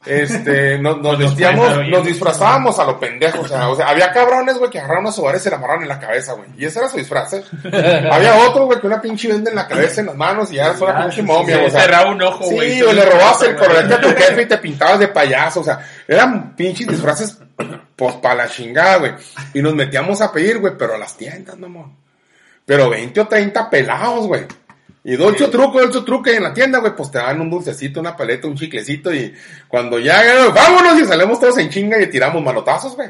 Este, nos, (laughs) nos vestíamos, nos disfrazábamos a lo pendejo, o sea, o sea, había cabrones, güey, que agarraron unos sobares y se la amarraron en la cabeza, güey, y ese era su disfraz, ¿eh? (laughs) había otro, güey, que una pinche venda en la cabeza, en las manos, y ya era una Ah, pinche momia, o sea. cerraba un ojo, güey. Sí, o le robabas el colorete a tu jefe y te pintabas de payaso, o sea, eran pinches disfraces, pues, pa' la chingada, güey, y nos metíamos a pedir, güey, pero a las tiendas, mamón, pero 20 o 30 pelados, güey. Y dulce truco, dulce truco y en la tienda, güey, pues te dan un dulcecito, una paleta, un chiclecito y cuando ya, vámonos y salimos todos en chinga y tiramos manotazos, güey.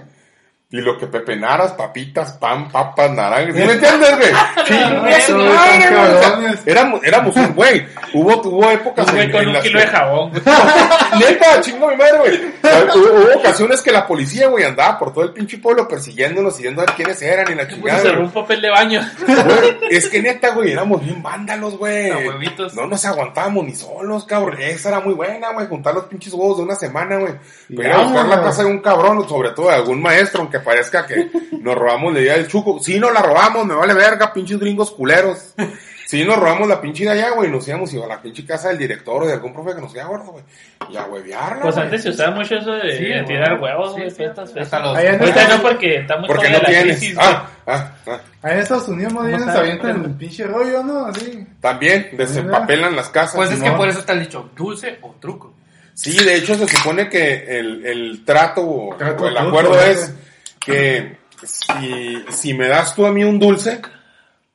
Y lo que pepenaras, papitas, pan, papas, naranjas, ¿sí me entiendes, güey? Chinga su güey, madre, tan güey. O sea, cabrones. éramos, éramos un güey. Hubo, hubo épocas Un güey en- con en un kilo que- de jabón. (laughs) Neta, chingo mi madre, güey. Hubo, hubo ocasiones que la policía, güey, andaba por todo el pinche pueblo persiguiéndonos y viendo a ver quiénes eran y la chingada. un papel de baño. Güey, es que neta, güey, éramos bien vándalos, güey. No nos aguantábamos ni solos, cabrón. Esa era muy buena, güey, juntar los pinches huevos de una semana, güey. Pero ir a buscar la casa de un cabrón, sobre todo de algún maestro, aunque parezca que nos robamos la idea del chuco. Sí, nos la robamos, me vale verga, pinches gringos culeros. Sí, nos robamos la pinche de allá, güey, nos íbamos a la pinche casa del director o de algún profe que nos queda gordo, güey. Y a huevearla, Pues antes se usaba mucho eso de, Sí, tirar huevos, güey, sí. fiestas, Hasta los- Ahorita no porque estamos Porque todavía no en la tienes. crisis, güey. ah, ah, ah. Ahí en Estados Unidos más bien se avientan el pinche rollo, ¿no? Así. También, desempapelan las casas. Pues es que Simón. por eso está el dicho, dulce o truco. Sí, de hecho se supone que el, el trato o, Trato o el acuerdo ¿verdad? es que si, si me das tú a mí un dulce,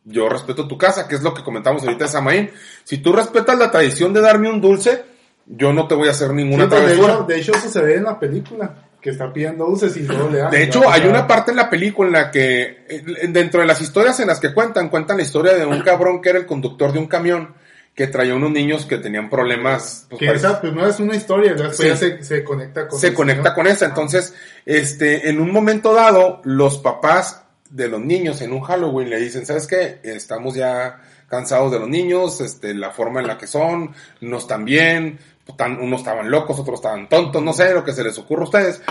yo respeto tu casa, que es lo que comentamos ahorita de Samaín. Si tú respetas la tradición de darme un dulce, yo no te voy a hacer ninguna Sí, pues, de, hecho, de hecho, eso se ve en la película. Que está pidiendo dulces y luego le dan. De hecho, hay una parte en la película en la que, dentro de las historias en las que cuentan, cuentan la historia de un cabrón que era el conductor de un camión que traía unos niños que tenían problemas. pues, Que esa primero es una historia y después Sí. ya se, se conecta con se conecta con esa. Entonces, este, en un momento dado, los papás de los niños en un Halloween le dicen, ¿sabes qué? Estamos ya cansados de los niños, este, la forma en la que son, no están bien, tan- unos estaban locos, otros estaban tontos, no sé, lo que se les ocurra a ustedes.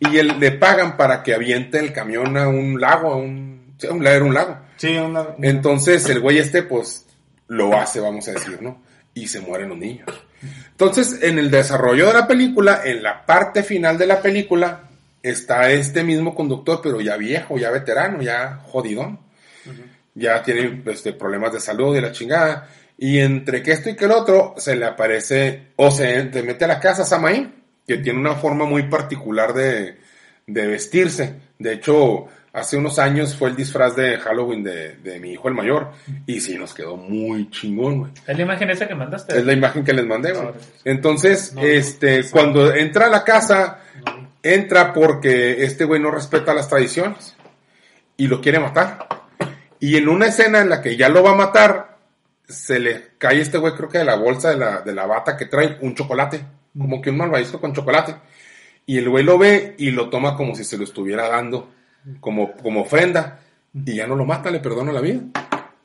Y el- le pagan para que aviente el camión a un lago, a un, sí, a un, era un lago. Sí, una, Entonces (laughs) el güey este pues lo hace, vamos a decir, ¿no? Y se mueren los niños. Entonces en el desarrollo de la película, en la parte final de la película, está este mismo conductor, pero ya viejo, ya veterano, ya jodidón. Ya tiene este, problemas de salud y la chingada. Y entre que esto y que el otro, se le aparece, o se te mete a la casa Samaín, que tiene una forma muy particular de, de vestirse. De hecho, hace unos años fue el disfraz de Halloween de, de mi hijo el mayor. Y sí, nos quedó muy chingón, güey. Es la imagen esa que mandaste. Es la imagen que les mandé, güey. Entonces, No, este, cuando entra a la casa, entra porque este güey no respeta las tradiciones y lo quiere matar. Y en una escena en la que ya lo va a matar, se le cae este güey, creo que de la bolsa de la, de la bata que trae, un chocolate, como que un malvavisco con chocolate. Y el güey lo ve y lo toma como si se lo estuviera dando, como, como ofrenda. Y ya no lo mata, le perdona la vida.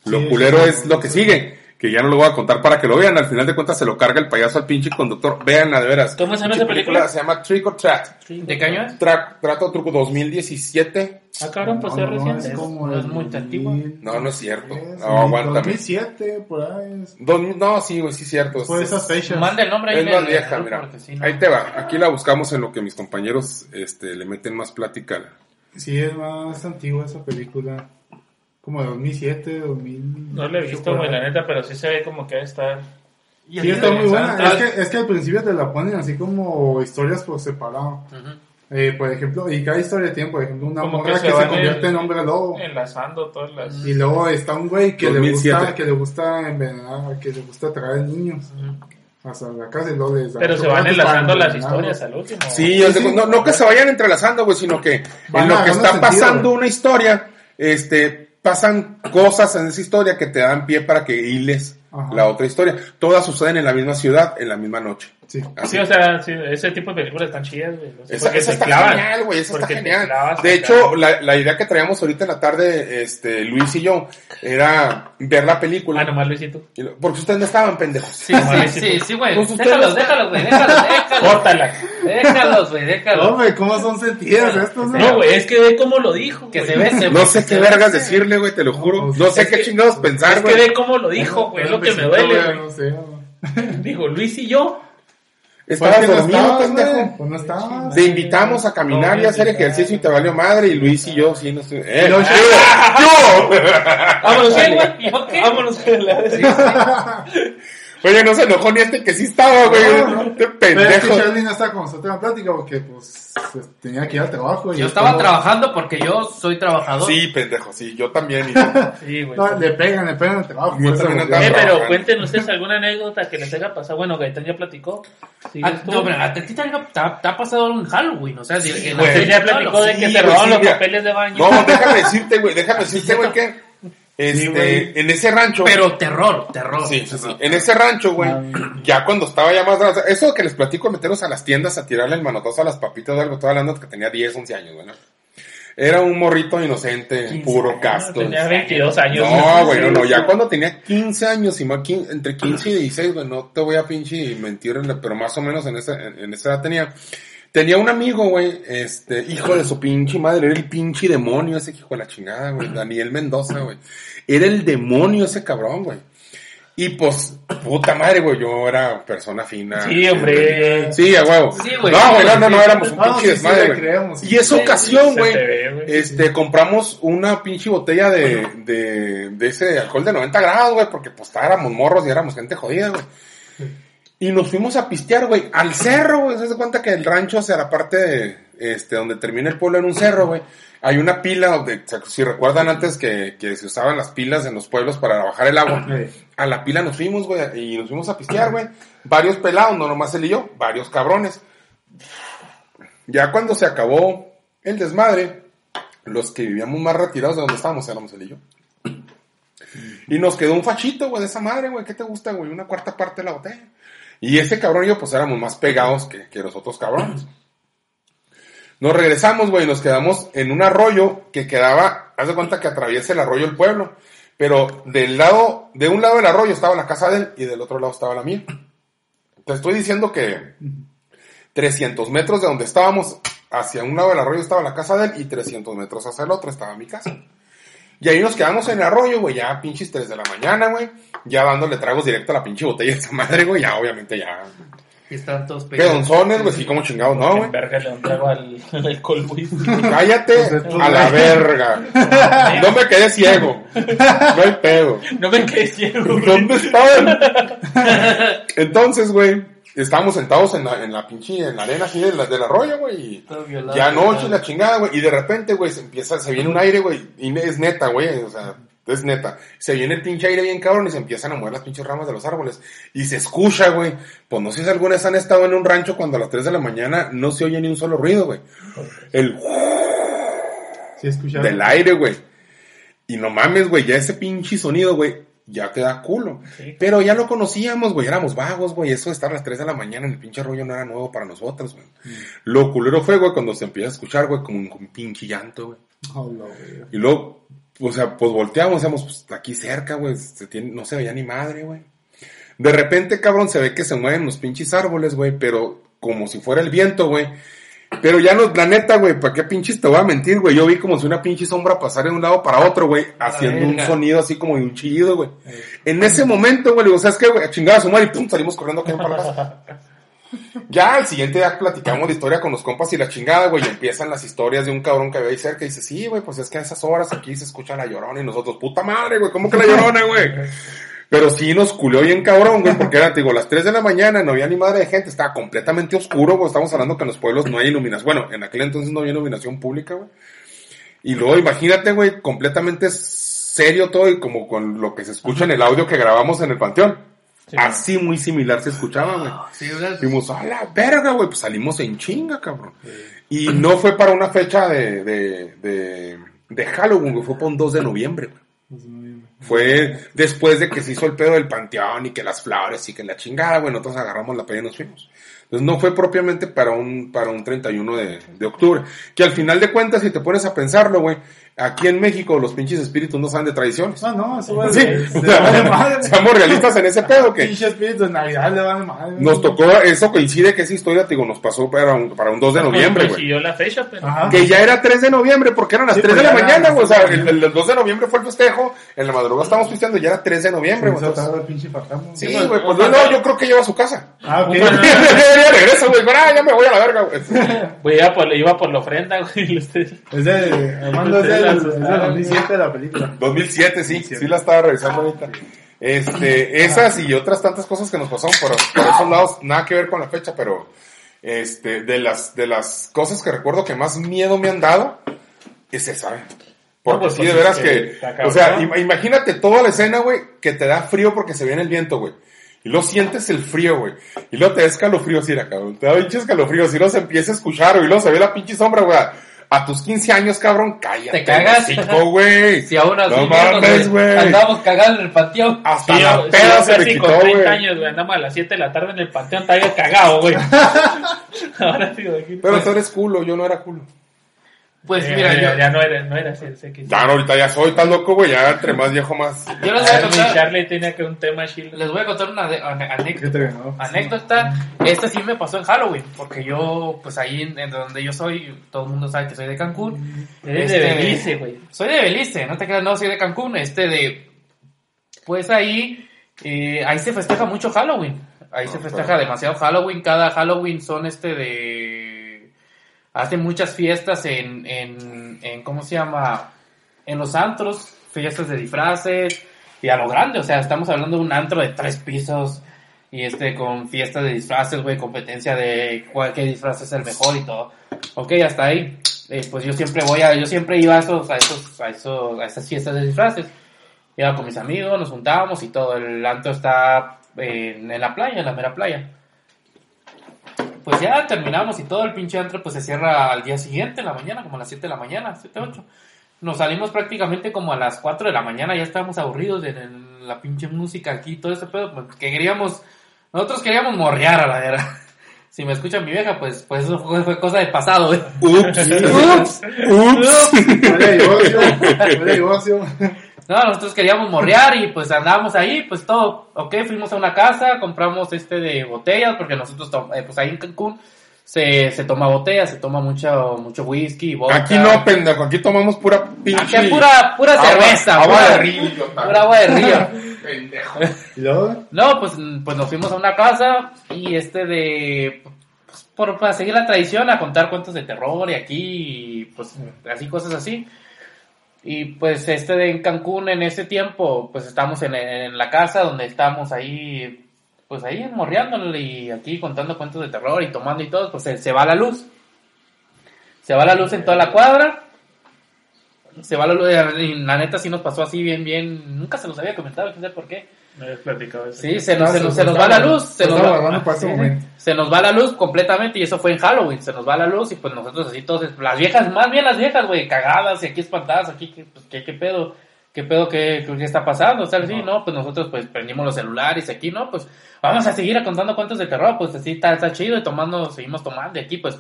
Lo Sí, culero sí, es lo que sí. sigue, que ya no lo voy a contar para que lo vean. Al final de cuentas se lo carga el payaso al pinche conductor. Véanla de veras. ¿Cómo se llama esa película? Se llama Trick or Treat. ¿De qué año es? Tra- trato truco 2017. Ah, cabrón, pues No, es no, reciente. es como no es muy antigua. 2000, No, no es cierto. es No, aguántame. 2007, por ahí. es- no, sí, güey, sí es cierto. Por Es- esas fechas. Manda el nombre ahí. es más vieja, mira. no- Ahí te va. Aquí la buscamos en lo que mis compañeros este, le meten más plática. Sí, es más antigua esa película. Como de 2007, 2000. No lo he visto, güey, la neta, pero sí se ve como que va a estar. Y Sí, el- está muy buena. Es que, es que al principio te la ponen así como historias por separado. Ujú. Eh, por ejemplo, y cada historia tiene, por ejemplo, una Como morra que que se convierte en- en hombre lobo. Enlazando todas las. Y luego está un güey que le 2007. gusta, que le gusta envenenar, que le gusta traer niños hasta la casa y luego les da Pero se van enlazando las historias al último. Sí, no, no que se vayan entrelazando, güey, sino que Van en lo que está sentido, pasando una historia, este, pasan cosas en esa historia que te dan pie para que hiles Ajá. la otra historia. Todas suceden en la misma ciudad, en la misma noche. Sí. Así. Sí, o sea, sí, ese tipo de películas están chidas, güey. O sea, Esa, porque esa está clavan. genial, güey, esa está genial. clavas De hecho, la, la idea que traíamos ahorita en la tarde, este, Luis y yo, era ver la película. Ah, nomás Luisito. Y Porque ustedes no estaban pendejos. Sí, sí, sí, sí, güey. Pues Déjalos, déjalos, güey. Déjalos, déjalos. Córtala. Déjalos, güey, déjalos. Hombre, ¿cómo son sentidas estos? No, güey, es que ve cómo lo dijo. Que güey. se ve, se No sé qué ve. vergas decirle, güey, te lo juro. No sé qué chingados pensar, Es que güey. ve cómo lo dijo, güey. Es lo que me duele, güey, güey. No güey. Dijo Luis y yo. Estabas Pues no dormido, estabas, pendejo. Pues no estabas. Te invitamos a caminar y a hacer ejercicio y te valió madre y Luis y yo sí nos... ¡Eh! No, (laughs) ¡Yo! Vámonos, ¿Qué, güey. güey? ¿Yo qué? Vámonos, güey. Oye, no se enojó ni este que sí estaba, güey. No, Qué Pero es que pendejo. Charlie no estaba con nosotros en plática porque, pues, tenía que ir al trabajo. y Yo es estaba como- trabajando porque yo soy trabajador. Sí, pendejo, sí, yo también. y- (laughs) Sí, güey. No, le pegan, le pegan al trabajo. Yo también andaba Eh, pero cuenten ustedes alguna anécdota que les haya pasado. Bueno, Gaitán ya platicó. Sí, Ah, no, pero a ti te, ha- te ha- te ha pasado un Halloween, o sea, si- en la ya platicó de Sí, que se robaron sí, los papeles de baño. No, déjame decirte, güey, déjame decirte, güey, que este, güey. en ese rancho... Pero terror, terror. Sí, sí, sí. En ese rancho, güey, ya cuando estaba ya más grande, eso que les platico, meternos a las tiendas a tirarle el manotazo a las papitas o algo, estaba hablando de que tenía 10, 11 años, güey, ¿no? Era un morrito inocente, puro casto. Tenía 22 años. No, güey, no, no, ya cuando tenía 15 años y más, quin- entre 15 y 16, güey, no te voy a pinche mentir, pero más o menos en esa, en, en esa edad tenía. Tenía un amigo, güey, este, hijo de su pinche madre, era el pinche demonio ese hijo de la chingada, güey, Daniel Mendoza, güey. Era el demonio ese cabrón, güey. Y pues, puta madre, güey, yo era persona fina. Sí, hombre. Sí, a huevo. Sí, güey. No, güey, no, no, no, éramos un No, pinche sí, sí, desmadre, le güey. creemos. Y esa ocasión, güey, este, compramos una pinche botella de, de, de ese alcohol de 90 grados, güey, porque pues éramos morros y éramos gente jodida, güey. Y nos fuimos a pistear, güey, al cerro, güey. Se da cuenta que el rancho, o sea, la parte de, este, donde termina el pueblo en un cerro, güey. Hay una pila donde, si recuerdan antes que, que se usaban las pilas en los pueblos para bajar el agua. A la pila nos fuimos, güey, y nos fuimos a pistear, güey. Varios pelados, no nomás él y yo, varios cabrones. Ya cuando se acabó el desmadre, los que vivíamos más retirados de donde estábamos éramos él y yo. Y nos quedó un fachito, güey, de esa madre, güey. ¿Qué te gusta, güey? Una cuarta parte de la botella. Y ese cabrón y yo, pues éramos más pegados que, que los otros cabrones. Nos regresamos, güey, nos quedamos en un arroyo que quedaba, haz de cuenta que atraviesa el arroyo el pueblo. Pero del lado, de un lado del arroyo estaba la casa de él y del otro lado estaba la mía. Te estoy diciendo que 300 metros de donde estábamos, hacia un lado del arroyo estaba la casa de él y 300 metros hacia el otro estaba mi casa. Y ahí nos quedamos en el arroyo, güey, ya pinches 3 de la mañana, güey. Ya dándole tragos directo a la pinche botella de esa madre, güey. Ya, obviamente, ya. Y están todos pegados. Pedonzones, güey, sí, como chingados, no, güey. Verga, le trago al, (laughs) al alcohol, güey. Cállate Pues, a la verga. No me quedé ciego. No hay pedo. No me quedé ciego, güey. ¿Dónde estaban? Entonces, güey, estábamos sentados en la, en la pinche, en la arena así del, del arroyo, güey. Ya noche, la chingada, güey. Y de repente, güey, se empieza, se viene un aire, güey. Y es neta, güey. O sea, es neta. Se viene el pinche aire bien cabrón y se empiezan a mover las pinches ramas de los árboles. Y se escucha, güey. Pues no sé si alguna vez han estado en un rancho cuando a las 3 de la mañana no se oye ni un solo ruido, güey. El Sí, escucharon. del aire, güey. Y no mames, güey, ya ese pinche sonido, güey, ya te da culo. Sí. Pero ya lo conocíamos, güey, éramos vagos, güey. Eso de estar a las 3 de la mañana en el pinche rollo no era nuevo para nosotros, güey. Lo culero fue, güey, cuando se empieza a escuchar, güey, como un, pinche llanto, güey. Güey. Y luego, o sea, pues volteamos, decíamos, pues aquí cerca, güey, se tiene- no se veía ni madre, güey. De repente, cabrón, se ve que se mueven los pinches árboles, güey, pero como si fuera el viento, güey. Pero ya no, la neta, güey, ¿para qué pinches te voy a mentir, güey? Yo vi como si una pinche sombra pasara de un lado para otro, güey, haciendo un sonido así como de un chillido, güey. En ese momento, güey, le digo, ¿sabes qué, güey? A chingar a su madre y pum, salimos corriendo aquí para casa. (laughs) Ya al siguiente día platicamos de historia con los compas y la chingada, güey, y empiezan las historias de un cabrón que había ahí cerca y dice, sí, güey, pues es que a esas horas aquí se escucha la llorona y nosotros, puta madre, güey, ¿cómo que la llorona, güey? Pero sí nos culió bien cabrón, güey, porque era, te digo, las 3 de la mañana, no había ni madre de gente, estaba completamente oscuro, güey, estamos hablando que en los pueblos no hay iluminación, bueno, en aquel entonces no había iluminación pública, güey. Y luego imagínate, güey, completamente serio todo y como con lo que se escucha en el audio que grabamos en el panteón. Sí. Así muy similar se escuchaba, güey. Sí, ¿verdad? Fuimos a la verga, güey, pues salimos en chinga, cabrón. Y no fue para una fecha de, de, de, de Halloween, güey, fue para un 2 de noviembre, güey. Fue después de que se hizo el pedo del panteón y que las flores y que la chingada, güey, nosotros agarramos la peda y nos fuimos. Entonces no fue propiamente para un, para un 31 de, de octubre. Que al final de cuentas, si te pones a pensarlo, güey, aquí en México los pinches espíritus no saben de tradiciones. No, no, eso va Sí, de, de (laughs) vale madre. seamos realistas en ese pedo que Pinche espíritu de Navidad le vale madre. nos tocó, eso coincide que esa historia, te digo, nos pasó para un, para un 2 de noviembre, güey. Coincidió la fecha, pero. Ajá. Que ya era 3 de noviembre, porque eran las Sí, 3 de pues la mañana, güey. O sea, el, el- el 2 de noviembre fue el festejo, en la madrugada estábamos pisteando, ya era 3 de noviembre, güey. Sí, güey, pues no, no, yo creo que lleva a su casa. Ah, ok. (laughs) Ya regresa, güey, ah, ya me voy a la verga, güey. Güey, iba por, iba por la ofrenda, güey. (laughs) ustedes- Es de, Armando, es Ustedes del, la es del asustaron, 2007 de la película. 2007, sí, sí la estaba revisando ahorita. Este, esas y otras tantas cosas que nos pasaron por, por esos lados, nada que ver con la fecha, pero, este, de las, de las cosas que recuerdo que más miedo me han dado, es esa. Porque No, pues, sí, pues, de veras es que, cabrón. o sea, im- imagínate toda la escena, güey, que te da frío porque se viene el viento, güey. Y luego sientes el frío, güey. Y luego te da escalofrío, sí, era, cabrón. Te da pinche escalofrío, y luego se empieza a escuchar, güey, y luego se ve la pinche sombra, güey. A tus 15 años, cabrón, cállate. Te cagas. (laughs) güey. Si aún así, No mames, güey. Andamos cagando en el patio. Hasta Sí, la yo- peda se le casi quitó, con 30 güey. años, güey, andamos a las 7 de la tarde en el panteón, te había cagado, güey. (laughs) Ahora sí, güey. Pero tú eres culo, yo no era culo. Pues Eh, mira, ya, yo, ya no era, no era, sé, sé que sí. Ya, no, ahorita ya soy tan loco, güey. Ya entre más viejo, más. yo les voy A contar, Charlie tenía que un tema chill. les voy a contar una anécdota. Anécdota. Esta sí me pasó en Halloween, porque yo, pues ahí en, donde yo soy, todo el mundo sabe que soy de Cancún. Eres Este- de Belice, güey. Soy de Belice, no te creas, no soy de Cancún, este de, pues ahí, Eh, ahí se festeja mucho Halloween. Ahí se festeja demasiado Halloween. Cada Halloween son este de... Hacen muchas fiestas en, en, en ¿cómo se llama? En los antros, fiestas de disfraces y a lo grande. O sea, estamos hablando de un antro de tres pisos y este con fiestas de disfraces, güey, competencia de cuál qué disfraz es el mejor y todo. Ok, hasta ahí. Eh, pues yo siempre voy a, yo siempre iba a esos, a esos, a esos, a esas fiestas de disfraces. Iba con mis amigos, nos juntábamos y todo. El antro está en, en la playa, en la mera playa. Pues ya terminamos y todo el pinche antro pues se cierra al día siguiente, en la mañana, como a las 7 de la mañana, 7, 8. Nos salimos prácticamente como a las 4 de la mañana, ya estábamos aburridos de en la pinche música aquí, todo ese pedo, pues que queríamos, nosotros queríamos morrear a la vera. (laughs) Si me escuchan mi vieja, pues, pues eso fue, fue cosa de pasado, güey. Ups, (laughs) ups, ups. Huele (laughs) No, nosotros queríamos morrear y pues andábamos ahí, pues todo, ok, fuimos a una casa, compramos este de botellas, porque nosotros, eh, pues ahí en Cancún se, se toma botellas, se toma mucho, mucho whisky, vodka. Aquí no, pendejo, aquí tomamos pura pinche. Aquí pura, pura agua- cerveza, agua pura, de río, pura agua de río. (laughs) Pendejo. Y luego, No, pues, pues nos fuimos a una casa y este de, pues, por, para seguir la tradición, a contar cuentos de terror y aquí, pues así cosas así. Y pues este de en Cancún en ese tiempo, pues estamos en, la casa donde estamos ahí, pues ahí morreándole y aquí contando cuentos de terror y tomando y todo, pues se, se va la luz. Se va la luz en toda la cuadra. Se va la luz, y la neta sí nos pasó así bien, bien, nunca se los había comentado, no sé por qué. Me habías platicado eso. Sí, se nos, se nos, se nos va la luz. Se nos va, guardando para ese Sí, momento. se nos va la luz completamente y eso fue en Halloween. Se nos va la luz y pues nosotros así todos, las viejas, más bien las viejas, güey, cagadas y aquí espantadas, aquí, ¿qué, pues, ¿qué, qué pedo? ¿Qué pedo? ¿Qué, qué está pasando? O sea, sí, no, pues nosotros pues prendimos los celulares y aquí, ¿no? Pues vamos a seguir contando cuentos de terror, pues así está, está chido y tomando, seguimos tomando y aquí pues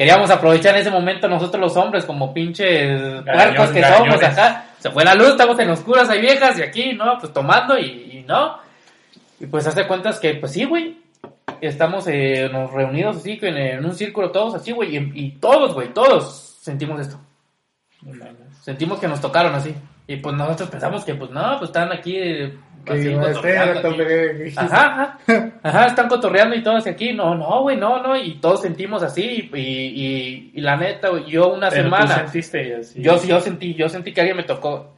queríamos aprovechar en ese momento nosotros los hombres como pinches puercos que somos gañones. acá. Se fue la luz, estamos en oscuras, hay viejas y aquí, ¿no? Pues tomando y, y no. Y pues hace cuentas que, pues sí, güey. Estamos eh, nos reunidos así, en, en un círculo todos así, güey. Y, y todos, güey, todos sentimos esto. Sentimos que nos tocaron así. Y pues nosotros pensamos que, pues no, pues están aquí. Que así, hombre. Ajá, ajá, ajá, están cotorreando y todos aquí, no, no, güey, no, no, y todos sentimos así, y, y, y la neta, güey, yo una Pero tú semana, sentiste así. yo, yo sentí, yo sentí que alguien me tocó,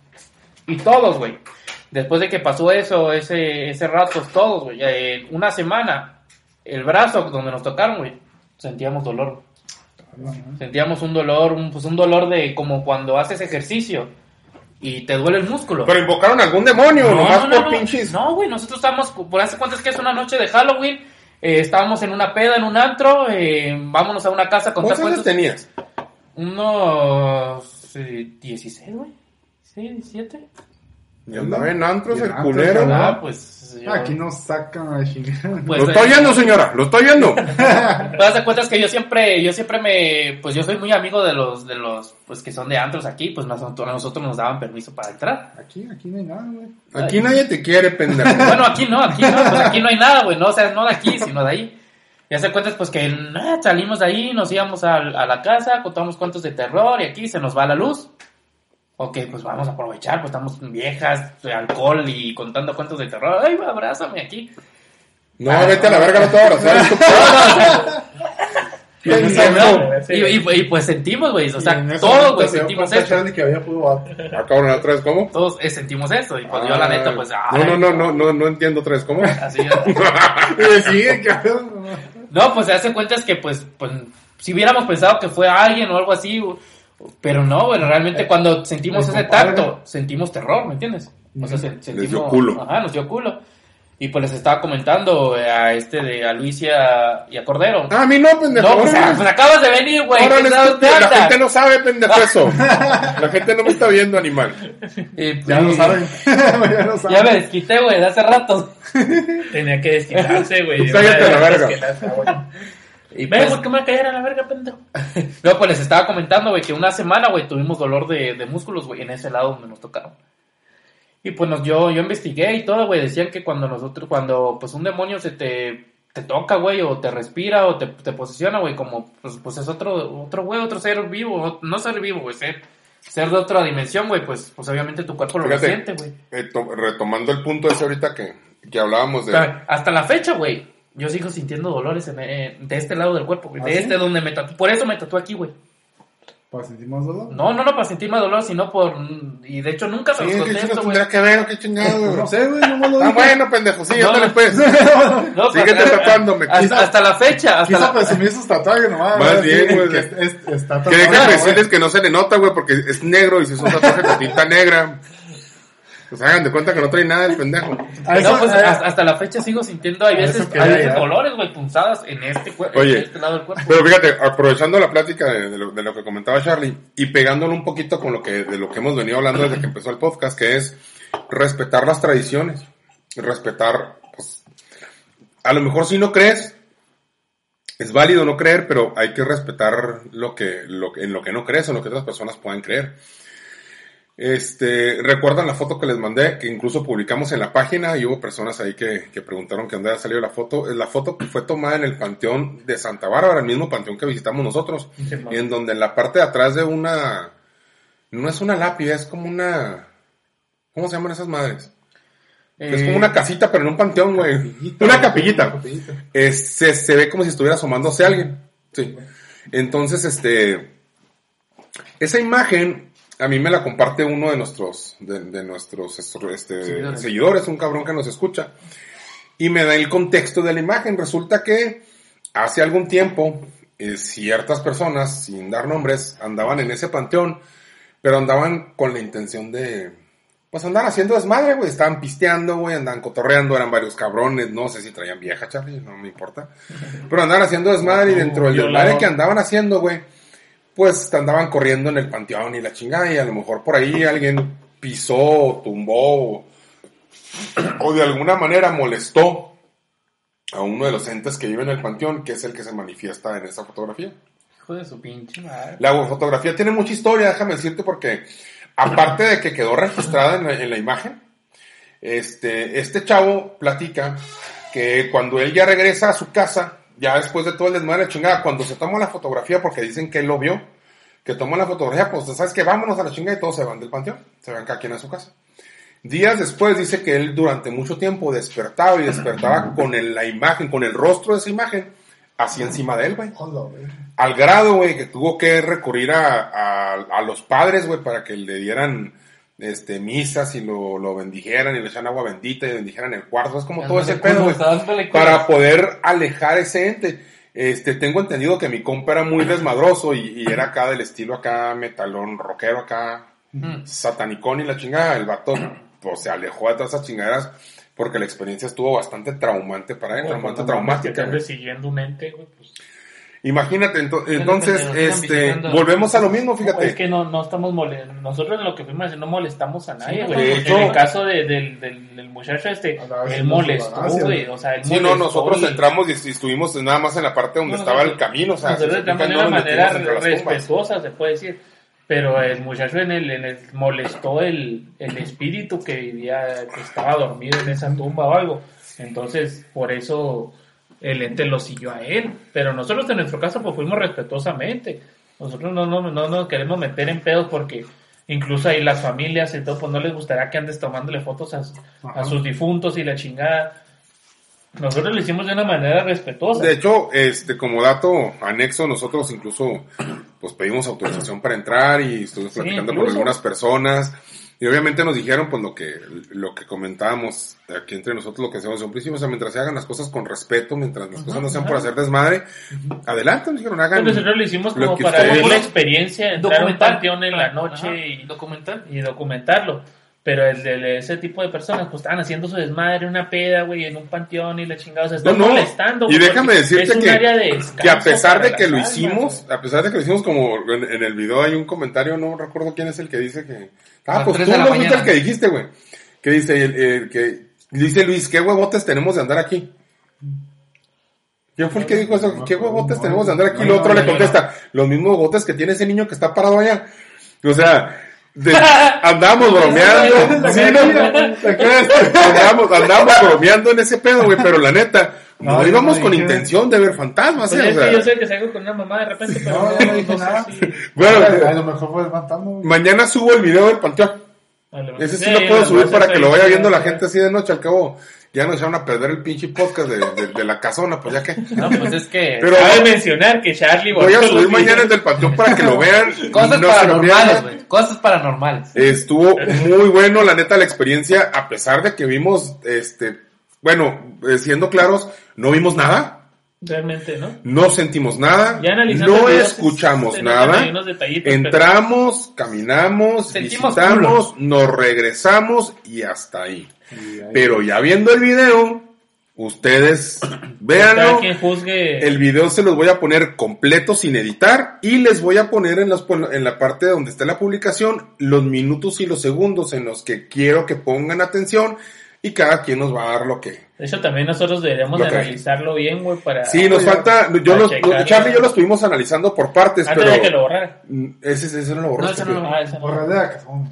y todos, güey, después de que pasó eso, ese, ese rato, todos, güey, eh, una semana, el brazo donde nos tocaron, güey, sentíamos dolor, sentíamos un dolor, un, pues un dolor de como cuando haces ejercicio, y te duele el músculo. Pero invocaron algún demonio, nomás por pinches. No, güey, nosotros estábamos, por hace cuántas que es una noche de Halloween, eh, estábamos en una peda, en un antro, eh, vámonos a una casa contar ¿Cuántos años tenías? Unos eh, 16, güey. Sí, 17. Y andaba en antros el culero. Ah, pues. yo- Aquí nos sacan a chingar. pues, lo estoy eh, viendo, señora, lo estoy viendo. (laughs) Te das de cuentas que yo siempre, yo siempre me, pues yo soy muy amigo de los, de los, pues que son de antros aquí, pues nosotros, a nosotros nos daban permiso para entrar. Aquí, aquí no hay nada, güey. Aquí nadie te quiere, pendejo. (laughs) Bueno, aquí no, aquí no, pues aquí no hay nada, güey, no, o sea, no de aquí, sino de ahí. Y hace cuentas, pues que nada, salimos de ahí, nos íbamos a, a la casa, contamos cuentos de terror y aquí se nos va la luz. Ok, pues vamos a aprovechar, pues estamos viejas, alcohol y contando cuentos de terror. Ay, abrázame aquí. No, vete a la verga, no te abrazar. es. (laughs) Y, pues sentimos, güey, o sea, todos, güey, sentimos eso. Vato. Ah, cabrón, otra vez, ¿cómo? Todos eh, sentimos eso. Y pues yo, la neta, pues. Ah, No, no, no, no, no, no entiendo otra vez, ¿cómo? Así, (laughs) cabrón. No, pues se hace cuenta es que, pues, pues, si hubiéramos pensado que fue alguien o algo así, pero no, bueno, realmente cuando sentimos ese tacto, sentimos terror, ¿me entiendes? O sea, se- sentimos, dio culo. Ajá, nos dio culo. Y pues les estaba comentando eh, a este de, a Luis y a, y a Cordero. Ah, a mí no, pendejo. no, pues, ah, pues acabas de venir, güey. Órale, ¿qué sabes estúpido, qué la gente no sabe, pendejo, eso. (laughs) La gente no me está viendo, animal. Y, pues, Ya lo saben. ya lo saben. Ya me desquité, güey, de hace rato. Tenía que desquitarse, güey. Cállate la verga. Que. Y Ven, pues, ¿por qué me voy a callar a la verga, pendejo? (laughs) No, pues les estaba comentando, güey, que una semana, güey, tuvimos dolor de, de músculos, güey, en ese lado donde nos tocaron. Y pues nos, yo, yo investigué y todo, güey, decían que cuando nosotros, cuando pues un demonio se te, te toca, güey, o te respira o te, te posiciona, güey, como, pues, pues es otro, otro, güey, otro ser vivo, no ser vivo, güey, ser, ser de otra dimensión, güey, pues, pues obviamente tu cuerpo lo resiente, güey. Eh, to- retomando el punto ese ahorita que, que hablábamos de... Hasta la fecha, güey. Yo sigo sintiendo dolores en, en- de este lado del cuerpo, güey. ¿Ah, De sí? este donde me tatué. Por eso me tatué aquí, güey. ¿Para sentir más dolor? No, no, no para sentir más dolor, sino por... Y de hecho nunca Sí, me ¿qué los contesto, güey. tendrá que ver qué chingados? (laughs) güey? No sé, güey, no me lo Ah, dije. bueno, pendejo, sí, No, no. pues. (laughs) No, Síguete hasta- tatuándome. Hasta, hasta la fecha, hasta Quiso la... presumir sus tatuajes nomás. Más ¿verdad? bien, Sí, güey. que es- es- está Que déjame güey. decirles que no se le nota, güey, porque es negro y si es un tatuaje con tinta negra. Pues hagan de cuenta que no trae nada el pendejo. A eso- No, pues a- hasta, hasta la fecha sigo sintiendo, hay veces, hay veces ya. dolores, güey, punzadas en este, cuer- Oye. en este lado del cuerpo. Pero fíjate, aprovechando la plática de, de lo, de lo que comentaba Charlie y pegándolo un poquito con lo que, de lo que hemos venido hablando desde que empezó el podcast, que es respetar las tradiciones, respetar, pues, a lo mejor si no crees, es válido no creer, pero hay que respetar lo que, lo, que- en lo que no crees o en lo que otras personas puedan creer. Este, recuerdan la foto que les mandé, que incluso publicamos en la página y hubo personas ahí que, que preguntaron que dónde había salido la foto. Es La foto que fue tomada en el panteón de Santa Bárbara, el mismo panteón que visitamos nosotros, Sí, en donde en la parte de atrás de una, no es una lápida, es como una, ¿cómo se llaman esas madres? Es Eh, como una casita, pero en un panteón, güey. Capillita, Una capillita. una capillita. Es- se, se ve como si estuviera asomándose alguien. Sí. Entonces, este, esa imagen a mí me la comparte uno de nuestros, de, de nuestros este, Seguidores. seguidores, un cabrón que nos escucha, y me da el contexto de la imagen. Resulta que hace algún tiempo eh, ciertas personas, sin dar nombres, andaban en ese panteón, pero andaban con la intención de, pues andar haciendo desmadre, güey. Estaban pisteando, güey, andaban cotorreando, eran varios cabrones, no sé si traían vieja, Charlie, no me importa. (laughs) Pero andaban haciendo desmadre y dentro del desmadre que andaban haciendo, güey, pues andaban corriendo en el panteón y la chingada y a lo mejor por ahí alguien pisó, tumbó (clears throat) o de alguna manera molestó a uno de los entes que vive en el panteón, que es el que se manifiesta en esa fotografía. Hijo de su pinche madre. La fotografía tiene mucha historia, déjame decirte, porque aparte de que quedó registrada en la, en la imagen, este, este chavo platica que cuando él ya regresa a su casa, ya después de todo el desmadre de chingada, cuando se toma la fotografía, porque dicen que él lo vio, que toma la fotografía, pues sabes que vámonos a la chingada y todos se van del panteón, se van cada quien a su casa. Días después dice que él durante mucho tiempo despertaba y despertaba con el- la imagen, con el rostro de esa imagen, así encima de él, güey. Al grado, güey, que tuvo que recurrir a, a, a los padres, güey, para que le dieran este, misas y lo, lo bendijeran y le echaran agua bendita y bendijeran el cuarto. Es como todo ese pedo, para poder alejar ese ente. Este, tengo entendido que mi compa era muy desmadroso y, y era acá del estilo acá, metalón, rockero acá, Mm. satanicón y la chingada. El vato, pues, se alejó de todas esas chingaderas porque la experiencia estuvo bastante traumante para él, traumante, que traumática. te siguiendo un ente, güey, pues. Imagínate, ento- entonces, este, volvemos a lo mismo, fíjate. Es que no, no estamos molestando. Nosotros en lo que fuimos a hacer no molestamos a nadie, Sí, güey. en el caso de- del, del, del muchacho este, Andaba él molestó, güey. O sea, él Sí, no, nosotros y- entramos y, estuvimos nada más en la parte donde No, estaba no, el camino, o sea, nosotros se de una manera respetuosa, se puede decir. Pero el muchacho en el, en el molestó el, el espíritu que vivía, que estaba dormido en esa tumba o algo. Entonces, por eso el ente lo siguió a él. Pero nosotros en nuestro caso, pues fuimos respetuosamente. Nosotros no, no, no nos queremos meter en pedos porque incluso ahí las familias y todo, pues no les gustaría que andes tomándole fotos a, a sus difuntos y la chingada. Nosotros lo hicimos de una manera respetuosa. De hecho, este, como dato anexo, nosotros incluso, pues pedimos autorización para entrar y estuvimos Sí, platicando con algunas personas. Y obviamente nos dijeron, pues, lo que, lo que comentábamos aquí entre nosotros, lo que hacemos en un principio, o sea, mientras se hagan las cosas con respeto, mientras las cosas no sean por hacer desmadre, adelante, nos dijeron, hagan. Entonces, nosotros lo hicimos lo como que para vivir la experiencia, entrar a un Documental. panteón en la Ajá, noche y, documental. y documentarlo. Pero el de ese tipo de personas, pues estaban haciendo su desmadre, una peda, güey, en un panteón y la chingada, o sea, están No, no. molestando. Y déjame decirte es un que- área de descanso que a pesar de que lo almas, hicimos, a pesar de que lo hicimos como en, en el video hay un comentario, no recuerdo quién es el que dice que... Ah, pues tú no fuiste el que dijiste, güey. Que dice, el, el que dice Luis, ¿qué huevotes tenemos de andar aquí? ¿Quién fue el que dijo eso? ¿Qué huevotes tenemos de andar aquí? Y el otro le contesta, los mismos huevotes que tiene ese niño que está parado allá. O sea, de- (laughs) andamos bromeando. Sí, no, ¿Te crees? andamos, andamos bromeando en ese pedo, güey, pero la neta, no, íbamos no con dije- intención de ver fantasmas, Pues ¿eh? es O que yo sé que salgo con una mamá de repente, pero No, no, dije nada. si- (laughs) bueno, A lo mejor fue el fantasma. güey. mañana subo el video del panteón. Ese sí sí, lo puedo subir para que lo vaya viendo la gente así de noche. Al cabo, ya nos echaron a perder el pinche podcast de, de- de la casona, pues ya que. No, pues es que... Pero Cabe mencionar que Charlie voy a subir mañana el del panteón para que lo vean. (laughs) Cosas No paranormales, güey. Cosas paranormales. Estuvo muy bueno, la neta, la experiencia, a pesar de que vimos, este, bueno, eh, siendo claros, no vimos nada, Realmente, ¿no? no sentimos nada, Ya analizando no escuchamos nada, pero- entramos, caminamos, Sentimos visitamos, nos regresamos y hasta ahí. Y ahí- Pero ya viendo el video, ustedes véanlo. quien juzgue. El video se los voy a poner completo sin editar y les voy a poner en, los, en la parte donde esté la publicación los minutos y los segundos en los que quiero que pongan atención y cada quien nos va a dar lo que... De hecho, también nosotros deberíamos de analizarlo bien, güey, para... Sí, nos falta... Yo los. Charlie y yo lo estuvimos analizando por partes, Antes pero... de que lo borrara. Mm, Ese, ese no lo borró. No, ese no lo- Ah, no. Casona.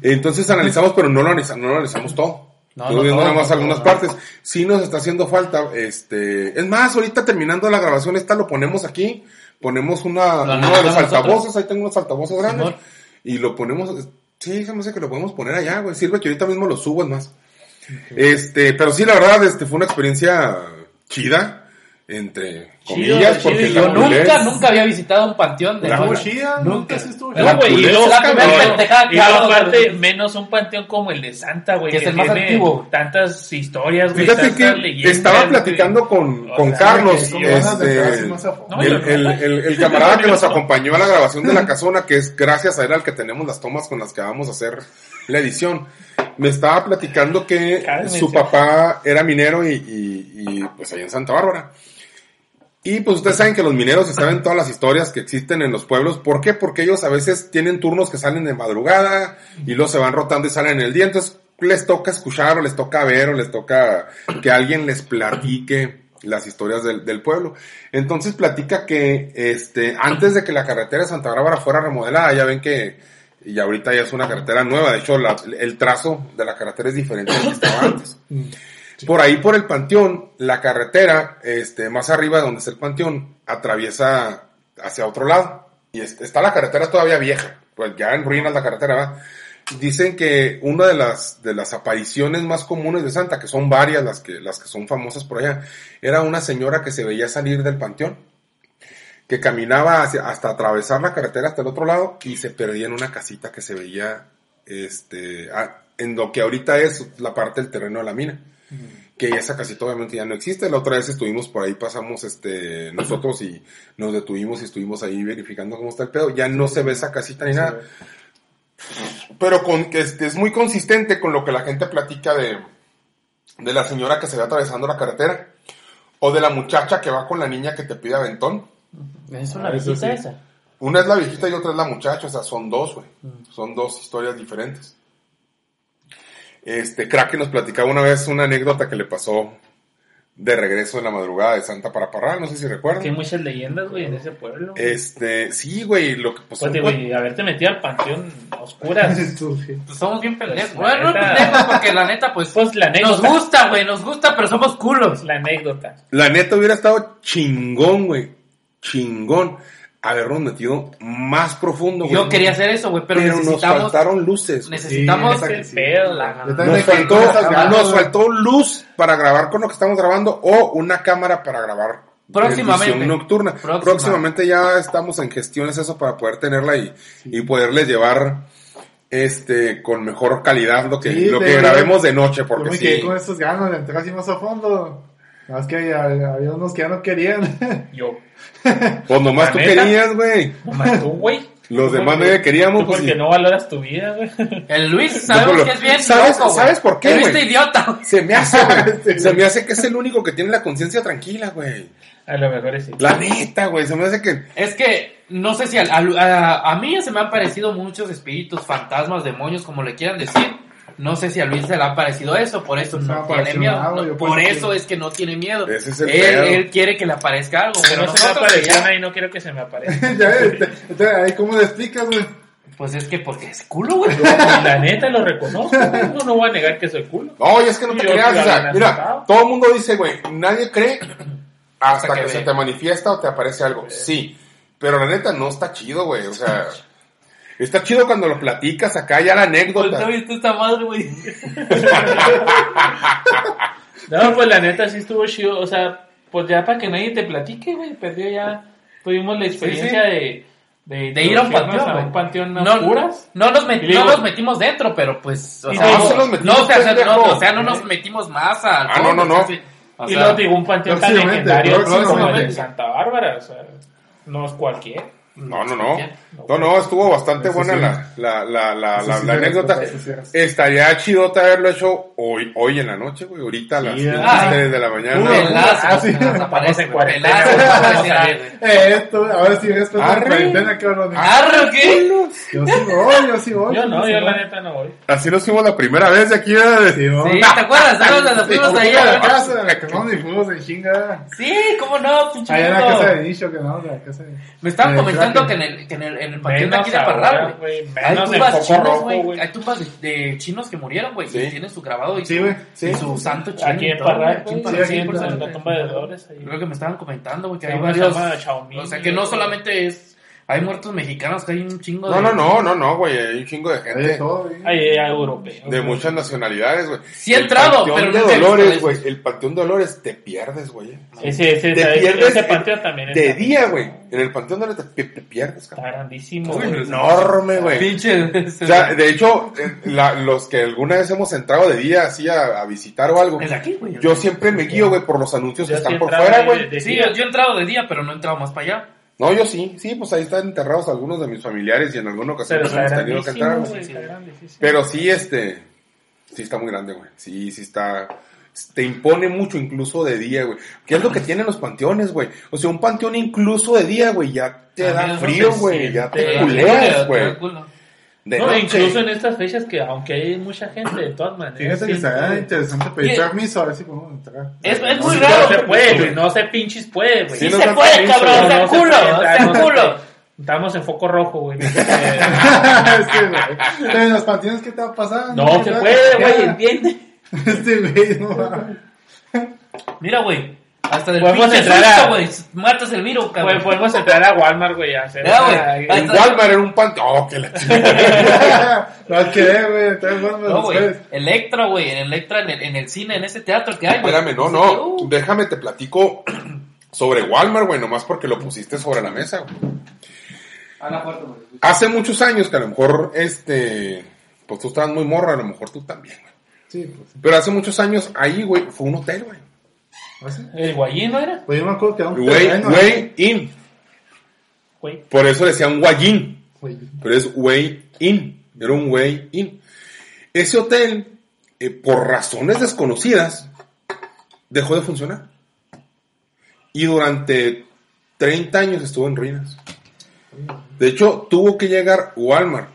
Entonces analizamos, pero no lo analizamos, no lo analizamos todo. No, viendo nada más no algunas partes. Sí nos está haciendo falta, este, es más, ahorita terminando la grabación esta lo ponemos aquí, ponemos una, uno de los altavoces, nosotros. ahí tengo unos altavoces grandes, y lo ponemos, sí, se me hace que lo podemos poner allá, güey, sirve que ahorita mismo lo subo, es más. Este, pero sí, la verdad, este, fue una experiencia chida, entre comillas, chido, porque la Yo nunca, nunca había visitado un panteón de ¿Estuvo Nunca. chida? Nunca. sí estuvo No, chida. güey, y luego, la aparte, menos un panteón como el de Santa, güey, Que que, es el más tiene antiguo. tantas historias, güey, Fíjate que leyendas, estaba platicando con, O con sea, Carlos, que- este. No, el, el, el camarada que nos (laughs) acompañó a la grabación de la casona, que es gracias a él al que tenemos las tomas con las que vamos a hacer la edición, me estaba platicando que su papá era minero y, y, y, pues ahí en Santa Bárbara. Y pues ustedes saben que los mineros se saben todas las historias que existen en los pueblos. ¿Por qué? Porque ellos a veces tienen turnos que salen de madrugada y luego se van rotando y salen en el día. Entonces les toca escuchar o les toca ver o les toca que alguien les platique las historias del, del pueblo. Entonces platica que este antes de que la carretera de Santa Bárbara fuera remodelada, ya ven que y ahorita ya es una carretera nueva. De hecho, la- el trazo de la carretera es diferente al que estaba antes. (coughs) Por ahí, por el panteón, la carretera, este, más arriba de donde está el panteón, atraviesa hacia otro lado. Y es- está la carretera todavía vieja, pues ya en ruinas la carretera va. Dicen que una de las, de las apariciones más comunes de Santa, que son varias las que, las que son famosas por allá, era una señora que se veía salir del panteón, que caminaba hacia- hasta atravesar la carretera hasta el otro lado y se perdía en una casita que se veía, este, a- en lo que ahorita es la parte del terreno de la mina que esa casita obviamente ya no existe. La otra vez estuvimos por ahí, pasamos este nosotros y nos detuvimos y estuvimos ahí verificando cómo está el pedo. Ya no se ve esa casita ni nada. Pero con que este, es muy consistente con lo que la gente platica de, de la señora que se ve atravesando la carretera. O de la muchacha que va con la niña que te pide aventón. Es una Ah, sí. esa. Una es la viejita y otra es la muchacha, o sea, son dos, güey. Son dos historias diferentes. Este, Kraken nos platicaba una vez una anécdota que le pasó de regreso en la madrugada de Santa para Parral, no sé si recuerdan. Que hay muchas leyendas, güey, en ese pueblo. Este, sí, güey, lo que pues, Pues, güey, haberte metido al panteón a oscuras. (laughs) Tú, sí. Pues somos bien pendejos. Pues, Bueno, no la neta. pendejos, porque la neta, pues, Pues la nos anécdota. gusta, güey, nos gusta, pero somos culos. La anécdota. la neta hubiera estado chingón, güey. Chingón. Habernos metido más profundo, güey. Yo quería hacer eso, güey, pero, pero nos faltaron luces. güey. necesitamos Sí, que. Yo Nos faltó, nos luz para grabar con lo que estamos grabando o una cámara para grabar Próximamente. nocturna. Próxima. Próximamente ya estamos en gestiones eso para poder tenerla y, y poderles llevar este con mejor calidad lo que, Sí, lo de- que grabemos de noche Yo porque quedé sí. con esas ganas de entrar así más a fondo. Nada más que había, había unos que ya no querían. (laughs) Yo. Pues nomás ¿La tú neta? querías, güey. Nomás tú, güey. Los Tú demás porque- nadie queríamos, Tú pues, porque no valoras tu vida, güey. (laughs) El Luis, sabemos lo- que es bien ¿Sabes- loco, sabes por qué, Luis está idiota. Se me hace, (laughs) güey. Se me hace que es el único que tiene la conciencia tranquila, güey. A lo mejor es sí. La neta, güey. Se me hace que Es que, no sé si al- al- a, a mí se me han parecido muchos espíritus, fantasmas, demonios, como le quieran decir. No sé si a Luis se le ha parecido eso, por eso no tiene miedo. nada, No, yo por eso que- es que no tiene miedo. Ese es el él, él quiere que le aparezca algo. Pero no se me apareció ya- y no quiero que se me aparezca. (laughs) ya ves, te- te- ahí cómo le explicas, güey. Pues es que porque es culo, güey. Y la neta lo reconozco. No, no voy a negar que soy culo. Oye, es que no te Yo creas, o sea, mira, todo el mundo dice, güey, nadie cree hasta, Hasta que, que se te manifiesta o te aparece algo. Sí, pero la neta no está chido, güey, o sea, está chido cuando lo platicas acá ya la anécdota. ¿No viste esta madre, güey? (laughs) No, pues la neta sí estuvo chido. O sea, pues ya para que nadie te platique, güey. Perdió ya. Tuvimos la experiencia de, de. De ir a un panteón, A un panteón a No, oscuras. no, nos met- no nos metimos dentro, pero pues. O sea, no, se nos metimos, no, o sea, no, o sea, no nos metimos más al Ah, no, no, no. sí. O y luego digo un panteón tan legendario como el de Santa Bárbara. O sea, no es cualquier. No, no, no. No, no, estuvo bastante Eso buena sí. la, la, la, la, la, la anécdota. Estaría chidota haberlo hecho hoy, hoy en la noche, güey. Ahorita a las Sí, 3 de la mañana. Ah, en cuarentena. Eh, (laughs) esto, ahora sí respeto la Arre. cuarentena, cabrón. ¿Arre qué? Yo sí voy, yo sí voy. Yo no, yo voy. la neta no voy. Así nos fuimos la primera vez de aquí. Sí, ¿te acuerdas? Nos fuimos Fuimos ahí a la casa, a la que no, ni fuimos en chinga. Sí, cómo no, pinche Allá en la casa de nicho, que no, la casa de... Me estaban Eh, comentando Kraken. que en el, que en el, en el panteón de aquí de Parral, güey. Hay tumbas Foco chinos, güey. Hay tumbas de, de chinos que murieron, güey. Sí. Y tienen su grabado y, Sí, su, güey, y sí. su santo chino. Aquí en Parral, aquí en sí, sí, la tumba de Dolores. Creo que me estaban comentando, güey, que hay varios. O sea, que no solamente es. Hay muertos mexicanos, que hay un chingo No, de. no, no, no, no, güey. Hay un chingo de Hay de gente. todo, güey. Ahí hay europeos. De muchas nacionalidades, güey. Sí he El entrado, Panteón pero de no he visto Dolores, güey. El Panteón de Dolores te pierdes, güey. Ese, ese, Te ese, pierdes ese en- panteón también de está- día, güey. En el Panteón de Dolores te, te pierdes, Está cabrón. grandísimo. Es güey. enorme, güey. Pinche. O sea, de hecho, eh, la- los que alguna vez hemos entrado de día así a, a visitar o algo, Es aquí, güey. yo siempre me guío, güey, por los anuncios que Yo están sí por fuera, güey. Sí, yo he entrado de día, pero no he entrado más para allá. No, yo sí, sí, pues ahí están enterrados algunos de mis familiares y en alguna ocasión Pero pues, hemos tenido que entrar, güey. Está grandísimo. Pero sí, este, sí está muy grande, güey. Sí, sí está, te impone mucho incluso de día, güey. ¿Qué es lo que tienen los panteones, güey? O sea, un panteón incluso de día, güey, ya te da frío, güey, ya te culeas, güey. De No, noche. incluso en estas fechas que aunque hay mucha gente, de todas maneras. Fíjate que estaría interesante pedir permiso a ver si podemos entrar. Es, muy raro. No se puede, güey. No se pinches puede, güey. Sí, Sí no se puede, cabrón. No se culo. se culo. Estamos en foco rojo, güey. (laughs) es que, güey. Pero en los panteones, ¿qué te va a pasar? No se puede, güey, entiende. (laughs) Este güey, no va. Mira, güey. Hasta del Podemos pinche entrar a- susto, güey. Matas el virus, Güey, cabrón. podemos entrar a Walmart, güey, a hacer. Ya, güey. Ahí En Walmart era un panteón. Oh, que la chingada. (laughs) No hay que ver, güey. No, güey. Electra, güey. En Electra, en el, en el cine, en ese teatro que hay, güey. Espérame, no, no. uh, Déjame te platico (clears throat) sobre Walmart, güey, nomás porque lo pusiste sobre la mesa, güey. Hace muchos años que a lo mejor, este, pues tú estabas muy morra, a lo mejor tú también, güey. Sí, pues. Pero hace muchos años ahí, güey, fue un hotel, güey. ¿Así? ¿El guayín no era? Pues yo me acuerdo que era un Güey, terreno, güey, in. Güey. Por eso le decían guayín. Güey. Pero es way in. Era un way in. Ese hotel, eh, por razones desconocidas, dejó de funcionar. Y durante 30 años estuvo en ruinas. De hecho, tuvo que llegar Walmart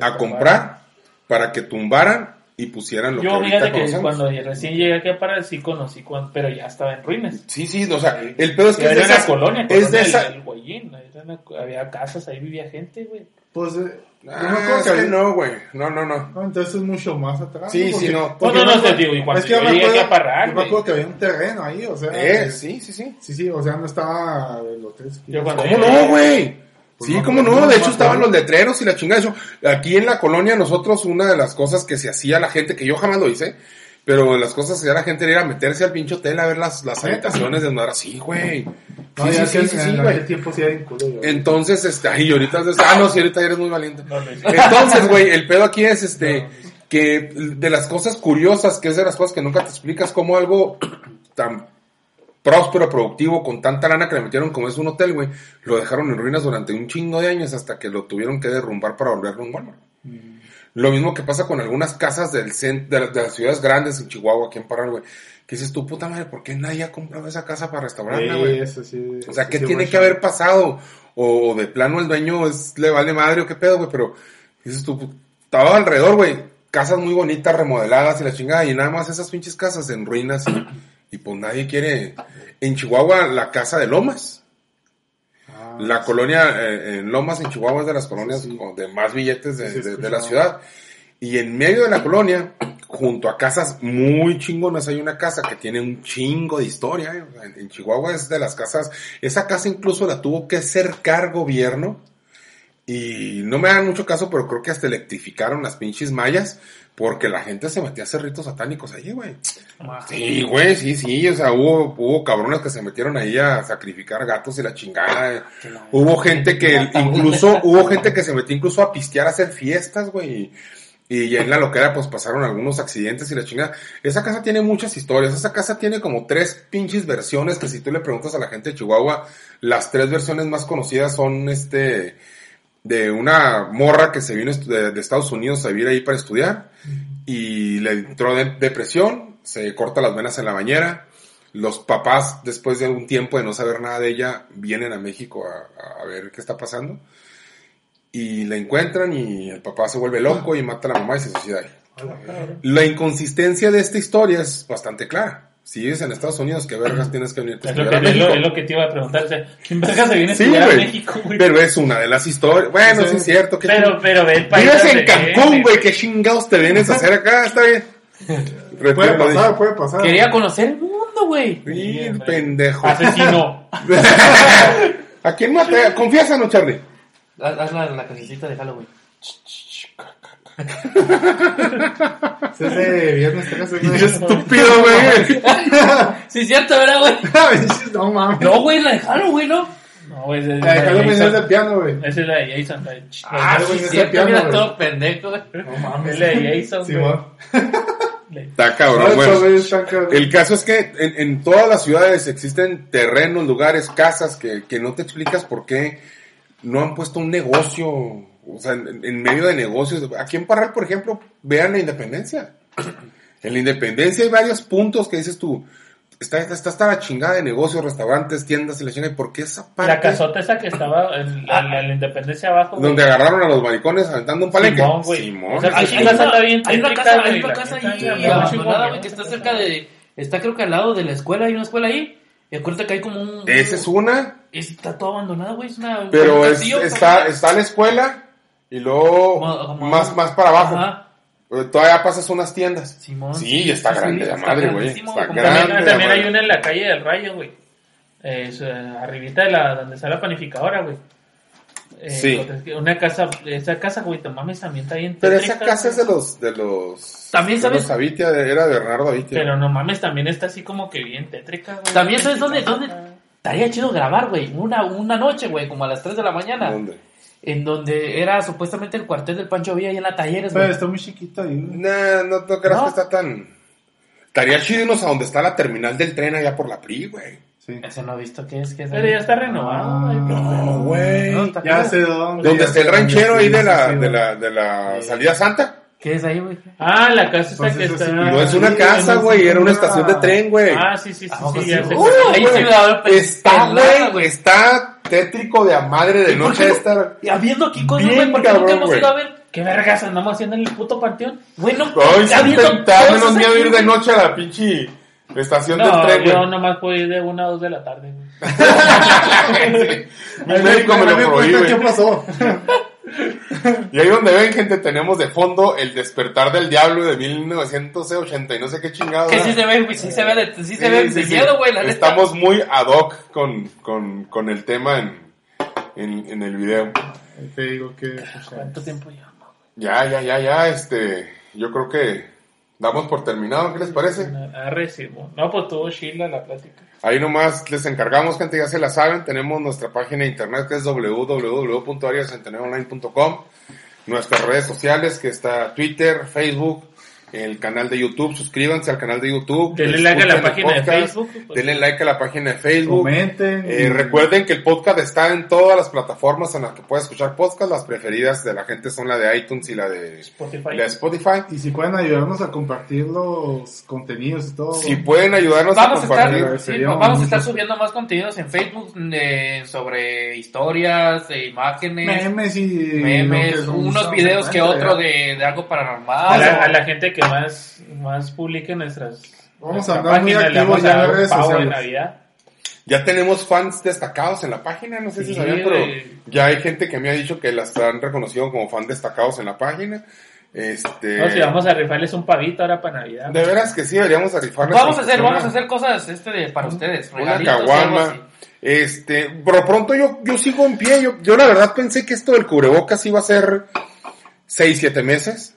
a comprar para que tumbaran y pusieran lo que Yo, ahorita fíjate que cuando recién llegué aquí a Parral, sí conocí, cuan- pero ya estaba en ruinas. Sí, sí, o sea, el pedo es que Era es de una colonia, es colonia de esa, Guayín. una- había casas, ahí vivía gente, güey. Pues, eh, Ah, acuerdo es que que había- no, güey. No, no, no. No, entonces es mucho más atrás. Sí, Porque- sí, no. porque No, no, no, me te digo, y cuando es que yo yo me llegué acuerdo- aquí a Parral, Yo me güey. acuerdo que había un terreno ahí, o sea. Eh, eh, sí, sí, sí. Sí, sí, o sea, no estaba el hotel. Yo cuando- ¿Cómo no, güey? Pues Sí, no, cómo no, de hecho estaban los letreros y la chingada. De hecho, aquí en la colonia nosotros una de las cosas que se hacía la gente, que yo jamás lo hice, pero las cosas que hacía la gente era meterse al pinche hotel a ver las, las habitaciones de madre. Sí, güey. No, Sí, sí, sí, sí, en sí, aquel güey. tiempo sí era. Entonces, este, ay, ahorita, ah, no, sí, ahorita eres muy valiente. Entonces, güey, el pedo aquí es, este, que de las cosas curiosas, que es de las cosas que nunca te explicas, cómo algo tan próspero, productivo, con tanta lana que le metieron como es un hotel, güey, lo dejaron en ruinas durante un chingo de años hasta que lo tuvieron que derrumbar para volverlo un Walmart. Lo mismo que pasa con algunas casas del cen- de, de las ciudades grandes en Chihuahua, aquí en Parral, güey. Que dices tú, puta madre, ¿por qué nadie ha comprado esa casa para restaurarla, Sí, güey? eso sí. O sea, sí, ¿qué sí, tiene que haber pasado? O de plano el dueño es, le vale madre o qué pedo, güey, pero dices tú, estaba alrededor, güey, casas muy bonitas, remodeladas y la chingada, y nada más esas pinches casas en ruinas y, pues nadie quiere. En Chihuahua, la casa de Lomas. Ah, La colonia eh, en Lomas, en Chihuahua, es de las colonias Sí, de más billetes de, Sí, de- de la ciudad. Y en medio de la colonia, junto a casas muy chingonas, hay una casa que tiene un chingo de historia. eh. En Chihuahua es de las casas, esa casa incluso la tuvo que cercar gobierno Y no me dan mucho caso, pero creo que hasta electrificaron las pinches mallas porque la gente se metía a hacer ritos satánicos allí, güey. Sí, güey, sí, sí, o sea, hubo, hubo cabrones que se metieron ahí a sacrificar gatos y la chingada. Hubo gente que incluso, hubo gente que se metió incluso a pistear a hacer fiestas, güey. Y en la loquera pues pasaron algunos accidentes y la chingada. Esa casa tiene muchas historias. Esa casa tiene como tres pinches versiones que si tú le preguntas a la gente de Chihuahua, las tres versiones más conocidas son este de una morra que se vino de, de Estados Unidos a vivir ahí para estudiar y le entró de- depresión, se corta las venas en la bañera. Los papás, después de un tiempo de no saber nada de ella, vienen a México a, a ver qué está pasando. Y la encuentran y el papá se vuelve loco y mata a la mamá y se suicida ahí. La inconsistencia de esta historia es bastante clara. Si vives en Estados Unidos, ¿qué vergas tienes que venir a Es lo, estudiar que, a es, lo, México? es lo que te iba a preguntar. O sea, ¿quién verga se viene a Sí, estudiar a. México, güey? Pero es una de las historias. Bueno, sí, es cierto. que Pero, pero ve el país. Vives en Cancún, güey. ¿Qué chingados te vienes a hacer acá? Está bien. (laughs) Puede pasar, puede pasar. Quería conocer el mundo, güey. Sí, pendejo. Asesino. (laughs) ¿A quién maté? Confiesa, Charlie? Haz la, la de Halloween. Es ese viernes 13, Qué güey. estúpido, güey. (laughs) Sí, es cierto, ¿verdad, güey? (laughs) no mames. No, güey, la de Halloween, ¿no? No, güey, es La de la de es del piano, güey. Esa es la de Jason. la de- Ah, güey, es cierto, piano, mira güey. todo pendejo, güey. No mames. Es la de Jason, Sí, güey. va. Está cabrón, están cabrón. El caso es que en, en todas las ciudades existen terrenos, lugares, casas que, que no te explicas por qué no han puesto un negocio, o sea, en, en medio de negocios. Aquí en Parral, por ejemplo, vean la independencia. (clears throat) En la independencia hay varios puntos que dices tú, está, está hasta la chingada de negocios, restaurantes, tiendas y la chingada. ¿Y por qué esa parte? La casota esa que estaba en la, en la Independencia abajo. güey. Donde agarraron a los maricones aventando un palenque. Simón, güey. Simón. O sea, Hay, sí, hay casa una, está bien hay una casa, hay una casa ahí abandonada, güey, que está cerca de... Está creo que al lado de la escuela, hay una escuela ahí. Y acuérdate que hay como un... Esa es una, Está todo abandonado, güey, es una... pero un es- castillo, está, está la escuela y luego Como- como- más, más para abajo. Ajá. Todavía pasas unas tiendas. Simón. Sí, está grande la está madre, güey. Está grande. También, también hay una en la calle del Rayo, güey. Eh, arribita de la, donde está la panificadora, güey. Eh, Sí. Una casa, esa casa, güey, te mames, también está bien Pero tétrica, esa casa es de los, de los... También, de ¿sabes? los Avitia, era de Bernardo Avitia. Pero no mames, también está así como que bien tétrica, güey. También, ¿sabes dónde? dónde? Estaría chido grabar, güey. Una, una noche, güey, como a las 3 de la mañana. ¿Dónde? En donde era supuestamente el cuartel del Pancho Villa ahí en la Talleres, Pero güey. está muy chiquito ahí. güey. Nah, no, no creas ¿No? que está tan... Estaría chido irnos a donde está la terminal del tren allá por la PRI, güey. Sí. Ese no he visto qué es, qué es. Pero ya está renovado, güey. No, güey. No, está- Ya sé dónde. ¿Dónde ya está el ranchero ahí de la, de la, de la Sí. salida santa? ¿Qué es ahí, güey? Ah, la casa está que está. sí, No es una casa, güey, sí, era una estación de tren, güey. Ah, sí, sí, sí, Ah, sí, pues ya sé. Ahí sí Está, güey, está tétrico de a madre de ¿Y por noche qué no? esta. Y habiendo aquí cosas, Bien güey, porque cabrón, nunca hemos güey. ido a ver. ¿Qué vergas andamos haciendo en el puto panteón? Ay, tentar, cosas menos miedo ir de güey. noche a la pinche estación No, del tren, yo güey. nomás puedo ir de una a dos de la tarde, güey. (laughs) Mi médico me lo prohíbe. ¿Qué pasó? Y ahí donde ven, gente, tenemos de fondo El Despertar del Diablo de 1980 y no sé qué chingado. Que sí se ve, güey, sí se ve, de, sí se Sí, ve sí, miedo, güey, la neta. Estamos muy ad hoc con, con, con el tema en, en, en el video. Te digo que. ¿Cuánto tiempo llevamos? Ya, ya, ya, ya, este, yo creo que damos por terminado, ¿qué les parece? Arre, sí. No, pues tuvo Sheila la plática. Ahí nomás les encargamos, gente, ya se la saben, tenemos nuestra página de internet que es www.ariacentenarionline.com, nuestras redes sociales que está Twitter, Facebook, el canal de YouTube, suscríbanse al canal de YouTube. Denle like a la página de Facebook. pues. Denle like a la página de Facebook. Comenten. Eh, recuerden que el podcast está en todas las plataformas en las que puedes escuchar podcast. Las preferidas de la gente son la de iTunes y la de Spotify. la de Spotify. Y si pueden ayudarnos a compartir los contenidos y todo. Si pueden ayudarnos Vamos a a estar, compartir. sí, sería vamos a estar subiendo más contenidos en Facebook eh, sobre historias, de imágenes, memes y. memes, unos nos videos que otro de, de algo A paranormal. la, a la gente que más, más publique nuestras. Vamos nuestra a andar muy página, activos ya a en redes sociales. Ya tenemos fans destacados en la página, no sé si sabían, pero ya hay gente que me ha dicho que las han reconocido como fan destacados en la página. Este, No, si vamos a rifarles un pavito ahora para Navidad. de veras que sí deberíamos rifarles Vamos a hacer, una- vamos a hacer cosas este de, para ustedes. una caguama. Este, por pronto yo, yo sigo en pie. Yo, yo la verdad pensé que esto del cubrebocas iba a ser 6, 7 meses.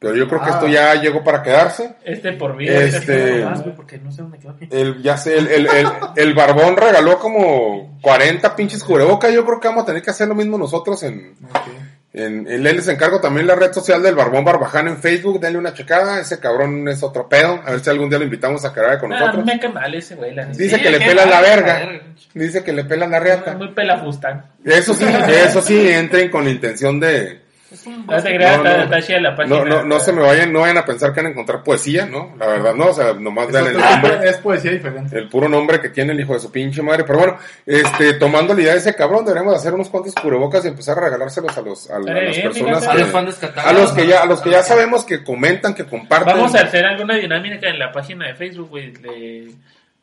Pero yo creo que Ah. esto ya llegó para quedarse. Este por vida. Este- (laughs) güey, porque no sé dónde quedó. El, ya sé, el, el, el, el barbón regaló como 40 pinches cubrebocas. Yo creo que vamos a tener que hacer lo mismo nosotros en, Ok. en, en él les encargo también la red social del Barbón Barbaján en Facebook. Denle una checada. Ese cabrón es otro pedo. A ver si algún día lo invitamos a cargar con Ah, nosotros. me cae mal ese güey, la. Dice Sí, que le qué pela la verga. verga. Dice que le pela la reata. Muy pelafustán. Eso sí, eso sí, entren con intención de... No te creas, No, está, no. está chida la página. No, no, no se me vayan, no vayan a pensar que van a encontrar poesía, ¿no? La verdad, no, o sea, nomás vean el nombre. es poesía diferente. El puro nombre que tiene el hijo de su pinche madre. Pero bueno, este, tomando la idea de ese cabrón, deberíamos hacer unos cuantos cubrebocas y empezar a regalárselos a los, a, las bien, personas. A los que, fans a los que ya, a los que ya sabemos que comentan, que comparten. Vamos a hacer alguna dinámica en la página de Facebook, güey. de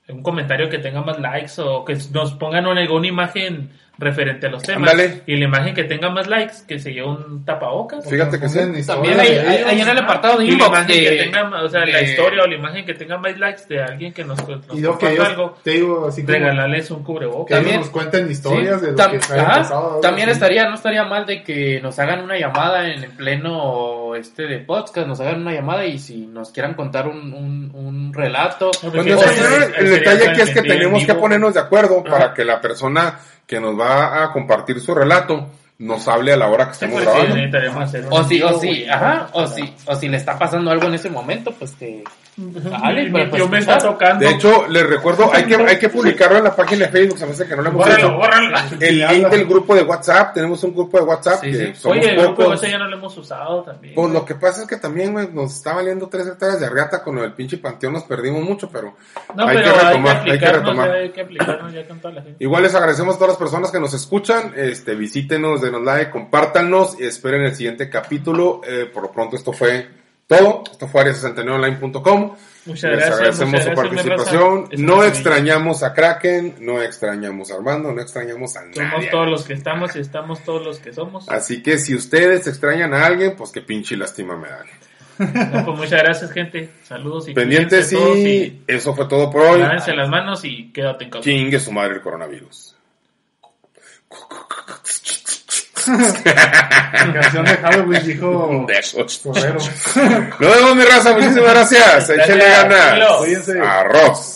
Un comentario que tenga más likes o que nos pongan una, alguna imagen referente a los temas. Ándale. Y la imagen que tenga más likes, que se lleve un tapabocas. Fíjate que historias También hay, de hay- en el apartado de Y la inbox imagen que de, tenga, o sea, la de- historia o la imagen que tenga más likes de alguien que nos, nos Y lo que ellos, algo, te digo, así como regalarles un que cubrebocas. ellos También- nos cuenten historias Sí, de lo tam- que ajá, pasado. También así. estaría, no estaría mal de que nos hagan una llamada en el pleno este de podcast, nos hagan una llamada y si nos quieran contar un, un, un relato. Bueno, el detalle aquí es que tenemos que ponernos de acuerdo Ajá. para que la persona que nos va a compartir su relato nos hable a la hora que Sí, estemos pues, sí, grabando. un O si, o si, ajá, o si, o si le está pasando algo en ese momento, pues que Dale, Mi- pero mi pues, me está tocando. De hecho, les recuerdo, hay que, hay que publicarlo en la página de Facebook, se me hace que no lo hemos bórralo, hecho. bórralo. El link del grupo de WhatsApp, tenemos un grupo de WhatsApp Sí, que sí. somos Oye, el grupo pocos. WhatsApp ya no lo hemos usado también. Pues lo que pasa es que también güey, nos está valiendo tres hectáreas de argata con del pinche panteón, nos perdimos mucho, pero no, hay pero que hay que retomar, hay que retomar. hay que aplicarnos ya con toda la gente. Igual les agradecemos a todas las personas que nos escuchan, este, visítenos, denos like, compártanos y esperen el siguiente capítulo. Eh, por lo pronto esto fue todo, esto fue área69online.com. Muchas Les gracias. agradecemos muchas su gracias, participación. raza. Es No extrañamos a Kraken, no extrañamos a Armando, no extrañamos a Somos nadie. todos los que estamos y estamos todos los que somos. Así que si ustedes extrañan a alguien, pues que pinche lástima me dan. No, pues muchas gracias, gente. Saludos y Pendientes y eso fue todo por hoy. lávense las manos y quédate en casa. Chingue su madre el coronavirus. (laughs) Canción de Halloween dijo Besos. Correro. (laughs) Nos vemos mi raza, muchísimas gracias. Échale ganas. Cuídense. Arroz.